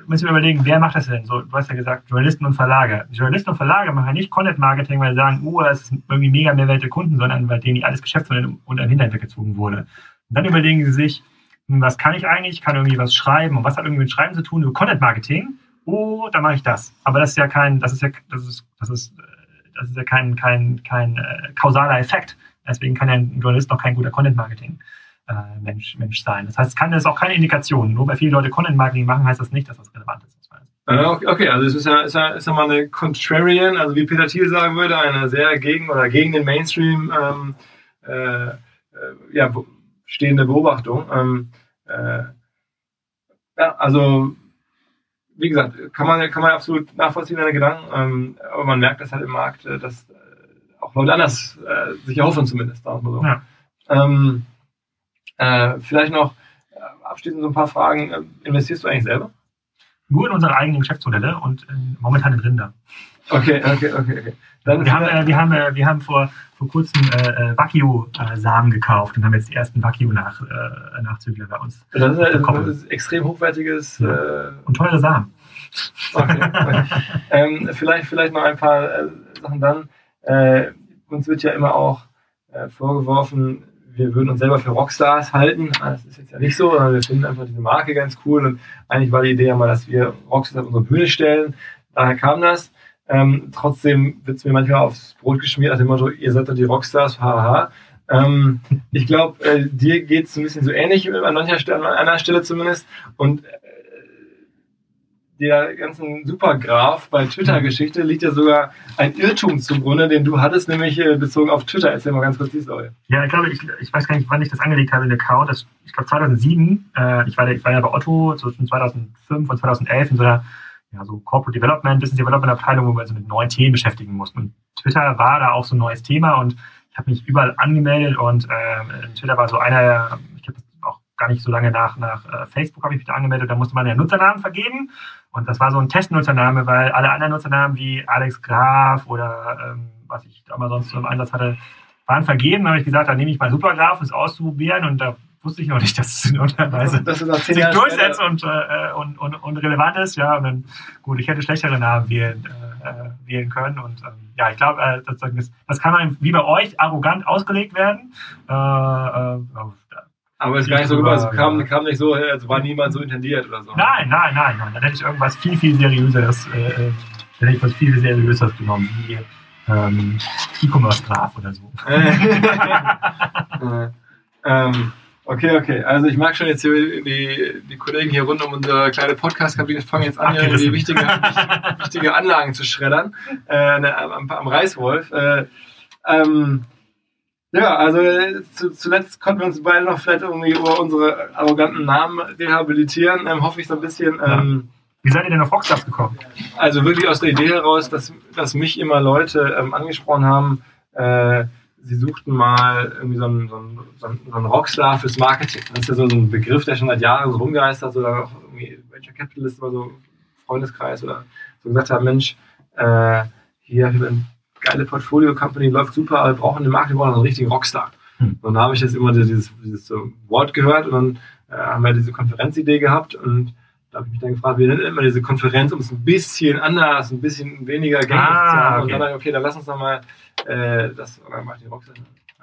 müssen wir überlegen, wer macht das denn? So, du hast ja gesagt, Journalisten und Verlage. Journalisten und Verlage machen ja nicht Content Marketing, weil sie sagen, uh, das ist irgendwie mega Mehrwert der Kunden, sondern weil denen alles Geschäftsmodell unter den Hintern weggezogen wurde. Und dann überlegen sie sich, hm, was kann ich eigentlich? Ich kann irgendwie was schreiben. Und was hat irgendwie mit Schreiben zu tun? Nur Content Marketing. Oh, dann mache ich das. Aber das ist ja kein, das ist ja, das ist, das ist, das ist ja kein, kein, kein äh, kausaler Effekt. Deswegen kann ja ein Journalist noch kein guter Content Marketing äh, Mensch, Mensch sein. Das heißt, es kann, das ist auch keine Indikation. Nur weil viele Leute Content Marketing machen, heißt das nicht, dass das relevant ist. Äh, okay, also es ist ja, ist, ja, ist ja mal eine Contrarian, also wie Peter Thiel sagen würde, eine sehr gegen oder gegen den Mainstream ähm, äh, äh ja, stehende Beobachtung. Ähm, äh, ja, also wie gesagt, kann man, kann man absolut nachvollziehen, deine Gedanken, ähm, aber man merkt das halt im Markt, äh, dass auch Leute anders äh, sich erhoffen zumindest. Wir so. Ja. Ähm, äh, vielleicht noch äh, abschließend so ein paar Fragen. Investierst du eigentlich selber? Nur in unsere eigenen Geschäftsmodelle und momentan in Rinder. Okay, okay, okay. okay. Dann wir, haben, äh, wir, haben, äh, wir haben vor, vor kurzem äh, Wagyu-Samen gekauft und haben jetzt die ersten Wagyu-Nachzügler bei uns. Das ist, ein, das ist extrem hochwertiges. Ja. und teure Samen. Okay. ähm, vielleicht, vielleicht noch ein paar Sachen dann. uns wird ja immer auch vorgeworfen, wir würden uns selber für Rockstars halten. Ah, das ist jetzt ja nicht so, sondern wir finden einfach diese Marke ganz cool und eigentlich war die Idee ja mal, dass wir Rockstars auf unsere Bühne stellen. Daher kam das. Ähm, trotzdem wird es mir manchmal aufs Brot geschmiert, nach dem Motto, ihr seid doch die Rockstars, haha. Ähm, ich glaube, äh, dir geht es ein bisschen so ähnlich an mancher Stelle, an einer Stelle zumindest. Und der ganzen Supergraph bei Twitter-Geschichte liegt ja sogar ein Irrtum zugrunde, den du hattest, nämlich äh, bezogen auf Twitter. Erzähl mal ganz kurz die Story. Ja, ich glaube, ich, ich weiß gar nicht, wann ich das angelegt habe, den Account. Das, ich glaube 2007. Äh, ich, war, ich war ja bei Otto zwischen 2005 und 2011 in so einer ja, so Corporate Development, Business Development Abteilung, wo wir uns mit neuen Themen beschäftigen mussten. Und Twitter war da auch so ein neues Thema und ich habe mich überall angemeldet und äh, Twitter war so einer, ich habe auch gar nicht so lange nach, nach äh, Facebook habe ich mich da angemeldet, da musste man ja Nutzernamen vergeben und das war so ein Testnutzername, weil alle anderen Nutzernamen wie Alex Graf oder ähm, was ich damals sonst so im Einsatz hatte, waren vergeben. Da habe ich gesagt, dann nehme ich mal Supergraph, um es auszuprobieren und da wusste ich noch nicht, dass es in irgendeiner Weise das sich durchsetzt und, äh, und, und, und, relevant ist. Ja, und dann, gut, ich hätte schlechtere Namen wählen, äh, äh wählen können. Und ähm, ja, ich glaube, äh, das, das, kann man wie bei euch arrogant ausgelegt werden. Äh, äh, aber es ist gar nicht so rüber, es kam, kam nicht so, es war niemand so intendiert oder so. Nein, nein, nein, nein. Dann hätte ich irgendwas viel, viel seriöseres, äh, hätte ich was viel, viel seriöseres genommen, wie ähm, E-Commerce Graph oder so. ähm, Okay, okay. Also ich mag schon jetzt hier die, die Kollegen hier rund um unsere kleine Podcast-Kabine fangen jetzt an, hier die wichtige, wichtige Anlagen zu schreddern äh, ne, am, am Reißwolf. Äh, ähm, ja, also zu, zuletzt konnten wir uns beide noch vielleicht irgendwie über unsere arroganten Namen rehabilitieren, ähm, hoffe ich so ein bisschen. Ähm, Wie seid ihr denn auf Rockstars gekommen? Also wirklich aus der Idee heraus, dass, dass mich immer Leute ähm, angesprochen haben, äh, sie suchten mal irgendwie so einen, so einen, so einen Rockstar fürs Marketing. Das ist ja so ein Begriff, der schon seit Jahren so rumgeistert, oder auch irgendwie Venture Capitalist oder so Freundeskreis oder so gesagt haben, Mensch, äh, hier wir geile Portfolio-Company, läuft super, aber wir brauchen den Markt, wir brauchen einen richtigen Rockstar. Hm. Und dann habe ich jetzt immer dieses, dieses Wort gehört und dann äh, haben wir diese Konferenzidee gehabt und da habe ich mich dann gefragt, wie nennt man diese Konferenz, um es ein bisschen anders, ein bisschen weniger gängig ah, zu haben. Okay. Und dann, okay, dann lass uns nochmal äh, das oder macht die Rockstar.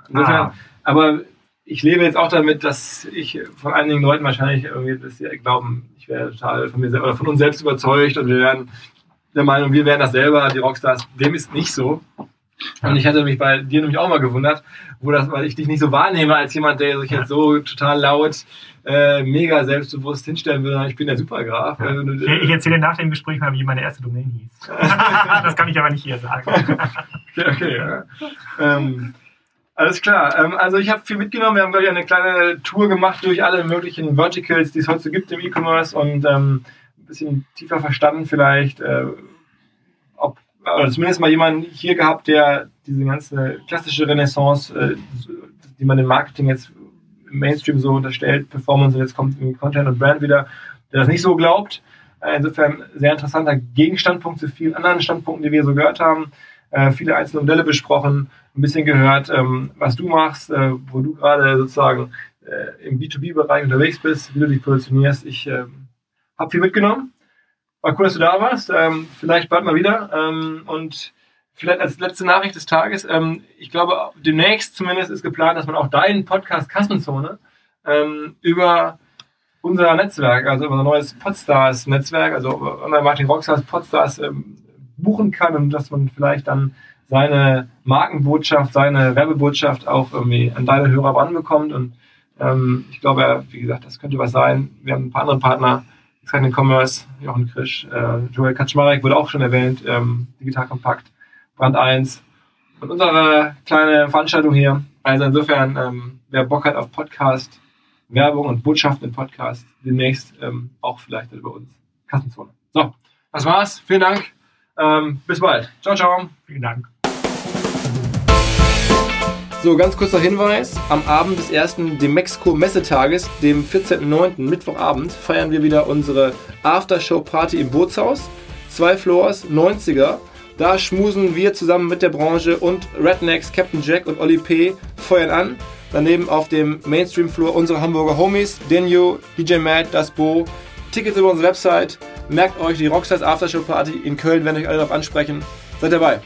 Insofern, ah. aber ich lebe jetzt auch damit, dass ich von einigen Leuten wahrscheinlich irgendwie dass sie glauben, ich wäre total von mir selber oder von uns selbst überzeugt und wir werden der Meinung, wir wären das selber, die Rockstars. Dem ist nicht so. Und ich hatte mich bei dir nämlich auch mal gewundert, wo das, weil ich dich nicht so wahrnehme als jemand, der sich jetzt so total laut, äh, mega selbstbewusst hinstellen würde. Ich bin der Supergraf. Ja. Also, ich, ich erzähle nach dem Gespräch mal, wie meine erste Domain hieß. das kann ich aber nicht hier sagen. okay, okay. Ja. Ähm, alles klar. Ähm, also ich habe viel mitgenommen. Wir haben, glaube ich, eine kleine Tour gemacht durch alle möglichen Verticals, die es heute so gibt im E-Commerce und ähm, ein bisschen tiefer verstanden vielleicht, äh, ob, oder zumindest mal jemanden hier gehabt, der diese ganze klassische Renaissance, äh, die man im Marketing jetzt im Mainstream so unterstellt, Performance und jetzt kommt irgendwie Content und Brand wieder, der das nicht so glaubt. Äh, insofern sehr interessanter Gegenstandpunkt zu vielen anderen Standpunkten, die wir so gehört haben. Äh, viele einzelne Modelle besprochen, ein bisschen gehört, ähm, was du machst, äh, wo du gerade sozusagen äh, im B2B-Bereich unterwegs bist, wie du dich positionierst. Ich habe viel mitgenommen. War cool, dass du da warst. Ähm, vielleicht bald mal wieder. Ähm, und vielleicht als letzte Nachricht des Tages, ähm, ich glaube, demnächst zumindest ist geplant, dass man auch deinen Podcast Kassenzone ähm, über unser Netzwerk, also unser neues Podstars-Netzwerk, also unser Martin Rockstars Podstars ähm, buchen kann und dass man vielleicht dann seine Markenbotschaft, seine Werbebotschaft auch irgendwie an deine Hörer ranbekommt. Und ähm, ich glaube, wie gesagt, das könnte was sein. Wir haben ein paar andere Partner, Exciting Commerce, Jochen Krisch, äh, Joel Kaczmarek wurde auch schon erwähnt, ähm, Digital Kompakt, Brand 1 und unsere kleine Veranstaltung hier. Also insofern, ähm, wer Bock hat auf Podcast, Werbung und Botschaften im Podcast, demnächst ähm, auch vielleicht über uns. Kassenzone. So, das war's. Vielen Dank. Ähm, bis bald. Ciao, ciao. Vielen Dank. So, ganz kurzer Hinweis. Am Abend des ersten Demexco Messetages, dem 14.09. Mittwochabend, feiern wir wieder unsere Aftershow-Party im Bootshaus. Zwei Floors, 90er. Da schmusen wir zusammen mit der Branche und Rednecks, Captain Jack und Oli P. feuern an. Daneben auf dem Mainstream-Floor unsere Hamburger Homies, Denio, DJ Matt, Das Bo. Tickets über unsere Website. Merkt euch die Rockstars Aftershow Party in Köln, wenn euch alle darauf ansprechen. Seid dabei.